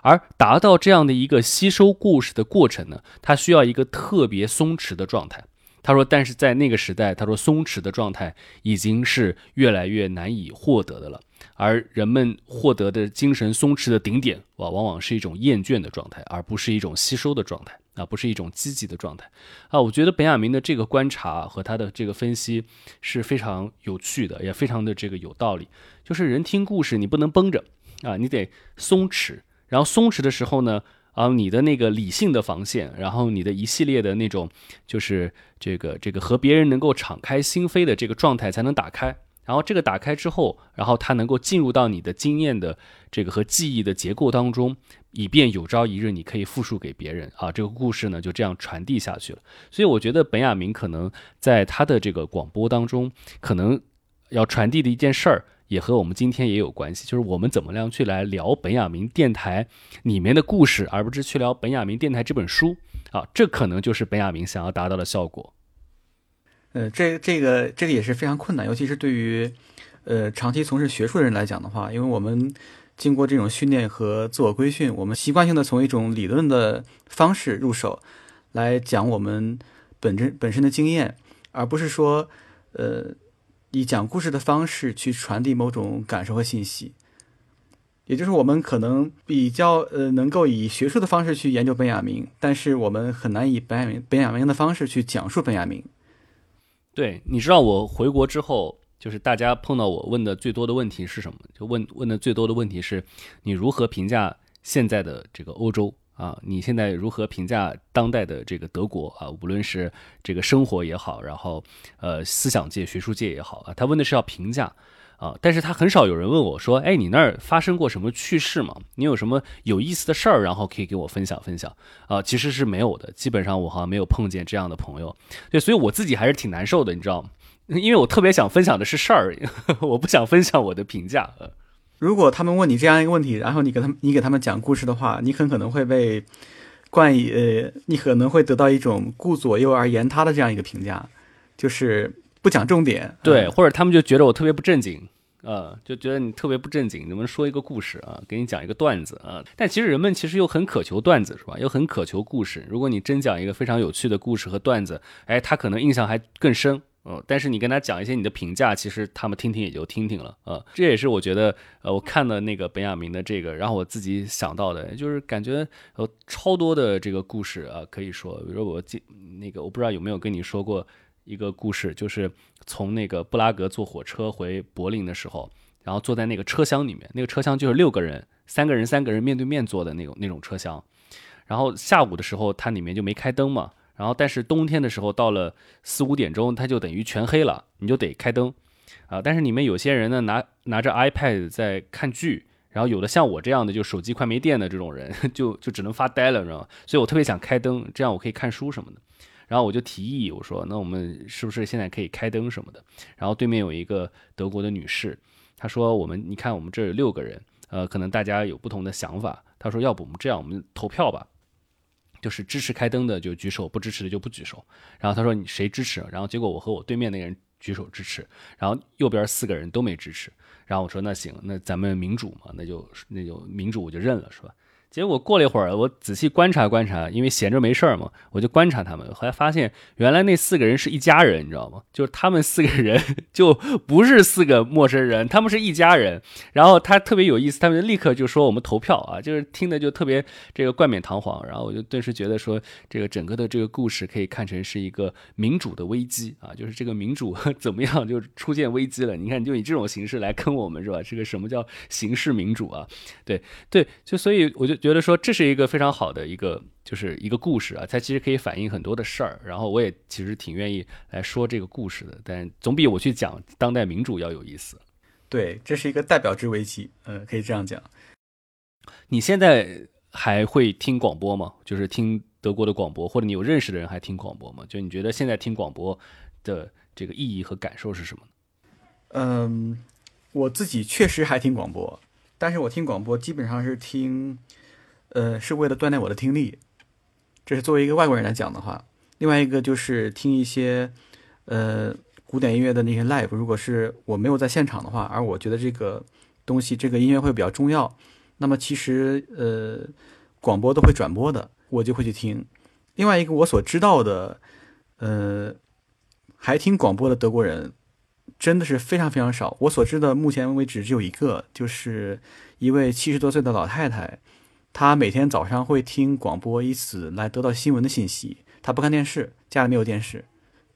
而达到这样的一个吸收故事的过程呢，它需要一个特别松弛的状态。他说，但是在那个时代，他说松弛的状态已经是越来越难以获得的了。而人们获得的精神松弛的顶点，往往往是一种厌倦的状态，而不是一种吸收的状态啊，不是一种积极的状态啊。我觉得本雅明的这个观察和他的这个分析是非常有趣的，也非常的这个有道理。就是人听故事，你不能绷着啊，你得松弛。然后松弛的时候呢，啊，你的那个理性的防线，然后你的一系列的那种，就是这个这个和别人能够敞开心扉的这个状态才能打开。然后这个打开之后，然后它能够进入到你的经验的这个和记忆的结构当中，以便有朝一日你可以复述给别人啊，这个故事呢就这样传递下去了。所以我觉得本雅明可能在他的这个广播当中，可能要传递的一件事儿。也和我们今天也有关系，就是我们怎么样去来聊本雅明电台里面的故事，而不是去聊本雅明电台这本书啊，这可能就是本雅明想要达到的效果。呃，这这个这个也是非常困难，尤其是对于呃长期从事学术的人来讲的话，因为我们经过这种训练和自我规训，我们习惯性的从一种理论的方式入手来讲我们本身本身的经验，而不是说呃。以讲故事的方式去传递某种感受和信息，也就是我们可能比较呃能够以学术的方式去研究本雅明，但是我们很难以本雅明本雅明的方式去讲述本雅明。对，你知道我回国之后，就是大家碰到我问的最多的问题是什么？就问问的最多的问题是，你如何评价现在的这个欧洲？啊，你现在如何评价当代的这个德国啊？无论是这个生活也好，然后呃思想界、学术界也好啊，他问的是要评价啊，但是他很少有人问我说，哎，你那儿发生过什么趣事吗？你有什么有意思的事儿，然后可以给我分享分享啊？其实是没有的，基本上我好像没有碰见这样的朋友，对，所以我自己还是挺难受的，你知道吗？[laughs] 因为我特别想分享的是事儿，[laughs] 我不想分享我的评价。如果他们问你这样一个问题，然后你给他们你给他们讲故事的话，你很可能会被冠以呃，你可能会得到一种顾左右而言他的这样一个评价，就是不讲重点。对，或者他们就觉得我特别不正经。呃，就觉得你特别不正经，能不能说一个故事啊？给你讲一个段子啊？但其实人们其实又很渴求段子，是吧？又很渴求故事。如果你真讲一个非常有趣的故事和段子，哎，他可能印象还更深。嗯，但是你跟他讲一些你的评价，其实他们听听也就听听了啊。这也是我觉得，呃，我看了那个本雅明的这个，然后我自己想到的，就是感觉有超多的这个故事啊，可以说，比如说我记那个，我不知道有没有跟你说过。一个故事就是从那个布拉格坐火车回柏林的时候，然后坐在那个车厢里面，那个车厢就是六个人，三个人三个人面对面坐的那种那种车厢。然后下午的时候它里面就没开灯嘛，然后但是冬天的时候到了四五点钟它就等于全黑了，你就得开灯啊。但是你们有些人呢拿拿着 iPad 在看剧，然后有的像我这样的就手机快没电的这种人 [laughs] 就就只能发呆了，知道吗？所以我特别想开灯，这样我可以看书什么的。然后我就提议，我说：“那我们是不是现在可以开灯什么的？”然后对面有一个德国的女士，她说：“我们你看，我们这有六个人，呃，可能大家有不同的想法。”她说：“要不我们这样，我们投票吧，就是支持开灯的就举手，不支持的就不举手。”然后他说：“你谁支持？”然后结果我和我对面那个人举手支持，然后右边四个人都没支持。然后我说：“那行，那咱们民主嘛，那就那就民主，我就认了，是吧？”结果过了一会儿，我仔细观察观察，因为闲着没事儿嘛，我就观察他们。后来发现，原来那四个人是一家人，你知道吗？就是他们四个人就不是四个陌生人，他们是一家人。然后他特别有意思，他们就立刻就说我们投票啊，就是听的就特别这个冠冕堂皇。然后我就顿时觉得说，这个整个的这个故事可以看成是一个民主的危机啊，就是这个民主 [laughs] 怎么样就出现危机了？你看，就以这种形式来坑我们是吧？这个什么叫形式民主啊？对对，就所以我就。觉得说这是一个非常好的一个，就是一个故事啊，它其实可以反映很多的事儿。然后我也其实挺愿意来说这个故事的，但总比我去讲当代民主要有意思。对，这是一个代表之危机，呃，可以这样讲。你现在还会听广播吗？就是听德国的广播，或者你有认识的人还听广播吗？就你觉得现在听广播的这个意义和感受是什么？嗯，我自己确实还听广播，但是我听广播基本上是听。呃，是为了锻炼我的听力，这是作为一个外国人来讲的话。另外一个就是听一些呃古典音乐的那些 live，如果是我没有在现场的话，而我觉得这个东西这个音乐会比较重要，那么其实呃广播都会转播的，我就会去听。另外一个我所知道的，呃还听广播的德国人真的是非常非常少。我所知的目前为止只有一个，就是一位七十多岁的老太太。他每天早上会听广播，以此来得到新闻的信息。他不看电视，家里没有电视，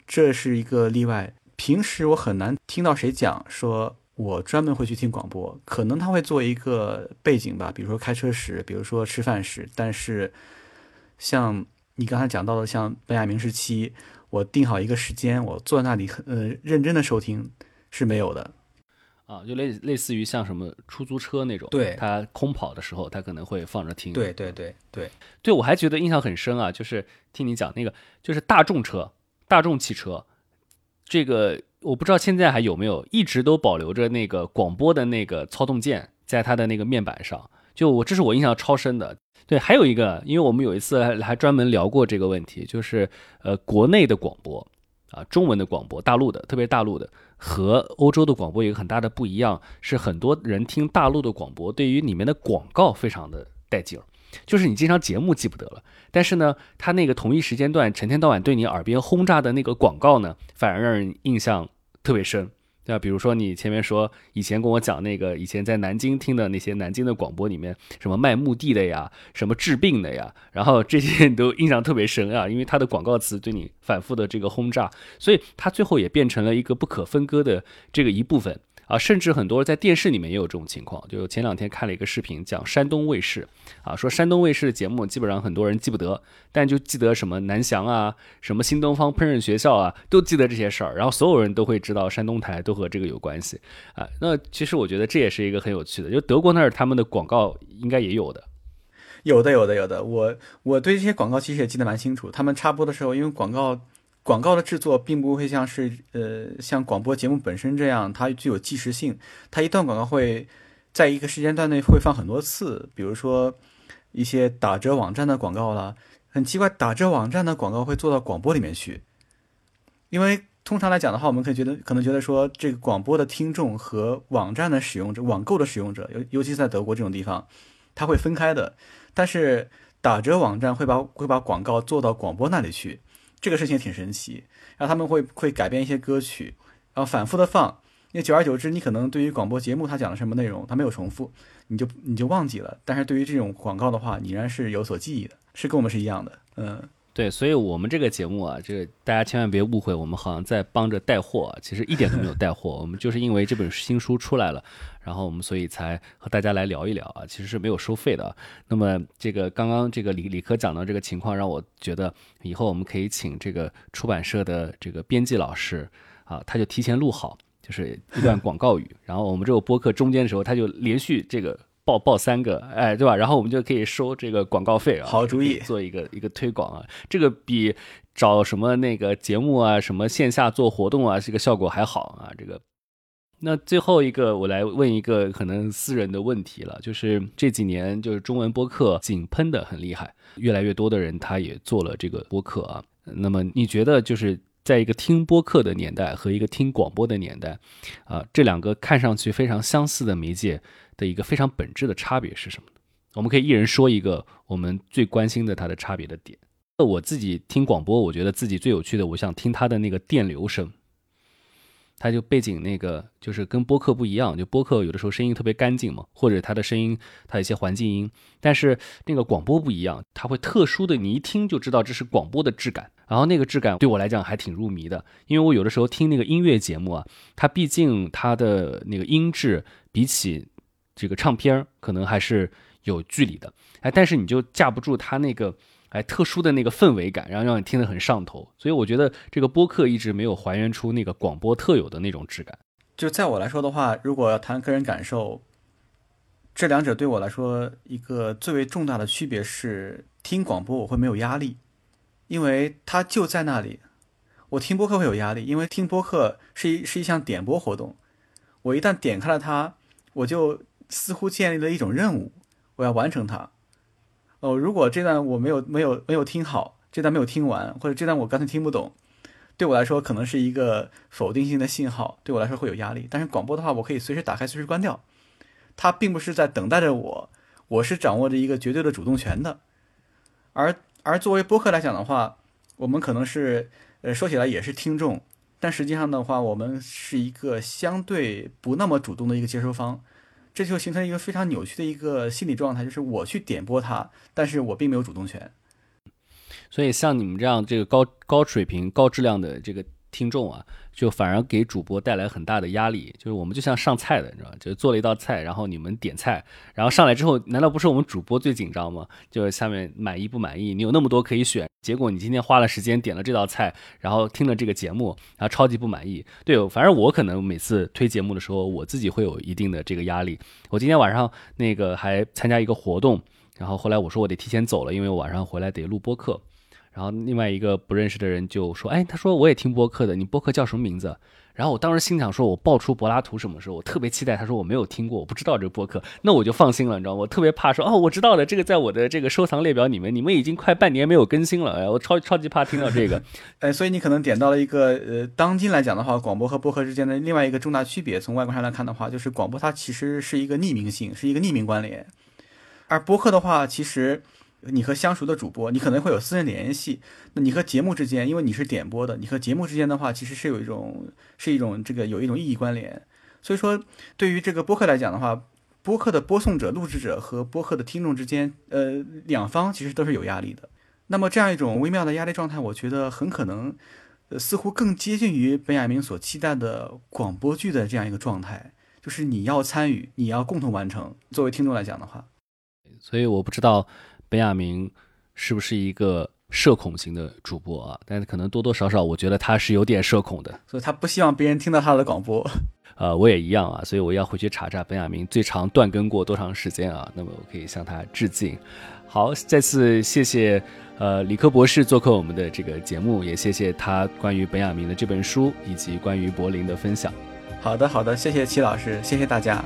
这是一个例外。平时我很难听到谁讲说，我专门会去听广播。可能他会做一个背景吧，比如说开车时，比如说吃饭时。但是，像你刚才讲到的，像本雅明时期，我定好一个时间，我坐在那里很呃认真的收听是没有的。啊，就类类似于像什么出租车那种，对，它空跑的时候，它可能会放着听。对对对对对，我还觉得印象很深啊，就是听你讲那个，就是大众车、大众汽车，这个我不知道现在还有没有，一直都保留着那个广播的那个操纵键，在它的那个面板上。就我这是我印象超深的。对，还有一个，因为我们有一次还专门聊过这个问题，就是呃，国内的广播啊，中文的广播，大陆的，特别大陆的。和欧洲的广播有一个很大的不一样，是很多人听大陆的广播，对于里面的广告非常的带劲儿，就是你经常节目记不得了，但是呢，他那个同一时间段成天到晚对你耳边轰炸的那个广告呢，反而让人印象特别深。对吧？比如说你前面说以前跟我讲那个以前在南京听的那些南京的广播里面，什么卖墓地的呀，什么治病的呀，然后这些 [laughs] 你都印象特别深啊，因为它的广告词对你反复的这个轰炸，所以它最后也变成了一个不可分割的这个一部分。啊，甚至很多在电视里面也有这种情况。就前两天看了一个视频，讲山东卫视啊，说山东卫视的节目基本上很多人记不得，但就记得什么南翔啊，什么新东方烹饪学校啊，都记得这些事儿。然后所有人都会知道山东台都和这个有关系啊。那其实我觉得这也是一个很有趣的，就德国那儿他们的广告应该也有的。有的，有的，有的。我我对这些广告其实也记得蛮清楚。他们插播的时候，因为广告广告的制作并不会像是呃像广播节目本身这样，它具有即时性。它一段广告会在一个时间段内会放很多次，比如说一些打折网站的广告啦。很奇怪，打折网站的广告会做到广播里面去，因为通常来讲的话，我们可以觉得可能觉得说这个广播的听众和网站的使用者、网购的使用者，尤尤其在德国这种地方，它会分开的。但是打折网站会把会把广告做到广播那里去，这个事情挺神奇。然后他们会会改编一些歌曲，然后反复的放。因为久而久之，你可能对于广播节目它讲的什么内容，它没有重复，你就你就忘记了。但是对于这种广告的话，你仍然是有所记忆的，是跟我们是一样的。嗯。对，所以，我们这个节目啊，这个大家千万别误会，我们好像在帮着带货，其实一点都没有带货。我们就是因为这本新书出来了，然后我们所以才和大家来聊一聊啊，其实是没有收费的。那么，这个刚刚这个李李科讲到这个情况，让我觉得以后我们可以请这个出版社的这个编辑老师啊，他就提前录好，就是一段广告语，然后我们这个播客中间的时候，他就连续这个。报报三个，哎，对吧？然后我们就可以收这个广告费啊。好主意，做一个一个推广啊，这个比找什么那个节目啊，什么线下做活动啊，这个效果还好啊。这个，那最后一个，我来问一个可能私人的问题了，就是这几年就是中文播客井喷的很厉害，越来越多的人他也做了这个播客啊。那么你觉得就是在一个听播客的年代和一个听广播的年代啊，这两个看上去非常相似的媒介？的一个非常本质的差别是什么呢？我们可以一人说一个我们最关心的它的差别的点。我自己听广播，我觉得自己最有趣的，我想听它的那个电流声。它就背景那个就是跟播客不一样，就播客有的时候声音特别干净嘛，或者它的声音它有一些环境音，但是那个广播不一样，它会特殊的，你一听就知道这是广播的质感。然后那个质感对我来讲还挺入迷的，因为我有的时候听那个音乐节目啊，它毕竟它的那个音质比起这个唱片可能还是有距离的，哎，但是你就架不住它那个哎特殊的那个氛围感，然后让你听得很上头。所以我觉得这个播客一直没有还原出那个广播特有的那种质感。就在我来说的话，如果要谈个人感受，这两者对我来说一个最为重大的区别是，听广播我会没有压力，因为它就在那里。我听播客会有压力，因为听播客是一是一项点播活动，我一旦点开了它，我就。似乎建立了一种任务，我要完成它。哦，如果这段我没有没有没有听好，这段没有听完，或者这段我干脆听不懂，对我来说可能是一个否定性的信号，对我来说会有压力。但是广播的话，我可以随时打开，随时关掉，它并不是在等待着我，我是掌握着一个绝对的主动权的。而而作为播客来讲的话，我们可能是呃说起来也是听众，但实际上的话，我们是一个相对不那么主动的一个接收方。这就形成一个非常扭曲的一个心理状态，就是我去点拨他，但是我并没有主动权。所以像你们这样这个高高水平、高质量的这个。听众啊，就反而给主播带来很大的压力。就是我们就像上菜的，你知道吧？就做了一道菜，然后你们点菜，然后上来之后，难道不是我们主播最紧张吗？就是下面满意不满意？你有那么多可以选，结果你今天花了时间点了这道菜，然后听了这个节目，然后超级不满意。对，反正我可能每次推节目的时候，我自己会有一定的这个压力。我今天晚上那个还参加一个活动，然后后来我说我得提前走了，因为我晚上回来得录播课。然后另外一个不认识的人就说：“哎，他说我也听播客的，你播客叫什么名字？”然后我当时心想说：“我爆出柏拉图什么时候？我特别期待。”他说：“我没有听过，我不知道这个播客。”那我就放心了，你知道吗？我特别怕说：“哦，我知道了，这个在我的这个收藏列表里面，你们已经快半年没有更新了。”哎，我超超级怕听到这个。[laughs] 哎，所以你可能点到了一个呃，当今来讲的话，广播和播客之间的另外一个重大区别。从外观上来看的话，就是广播它其实是一个匿名性，是一个匿名关联，而播客的话，其实。你和相熟的主播，你可能会有私人联系。那你和节目之间，因为你是点播的，你和节目之间的话，其实是有一种是一种这个有一种意义关联。所以说，对于这个播客来讲的话，播客的播送者、录制者和播客的听众之间，呃，两方其实都是有压力的。那么这样一种微妙的压力状态，我觉得很可能，呃，似乎更接近于本雅明所期待的广播剧的这样一个状态。就是你要参与，你要共同完成。作为听众来讲的话，所以我不知道本雅明是不是一个社恐型的主播啊？但是可能多多少少，我觉得他是有点社恐的，所以他不希望别人听到他的广播。[laughs] 呃，我也一样啊，所以我要回去查查本雅明最长断更过多长时间啊？那么我可以向他致敬。好，再次谢谢呃理科博士做客我们的这个节目，也谢谢他关于本雅明的这本书以及关于柏林的分享。好的，好的，谢谢齐老师，谢谢大家。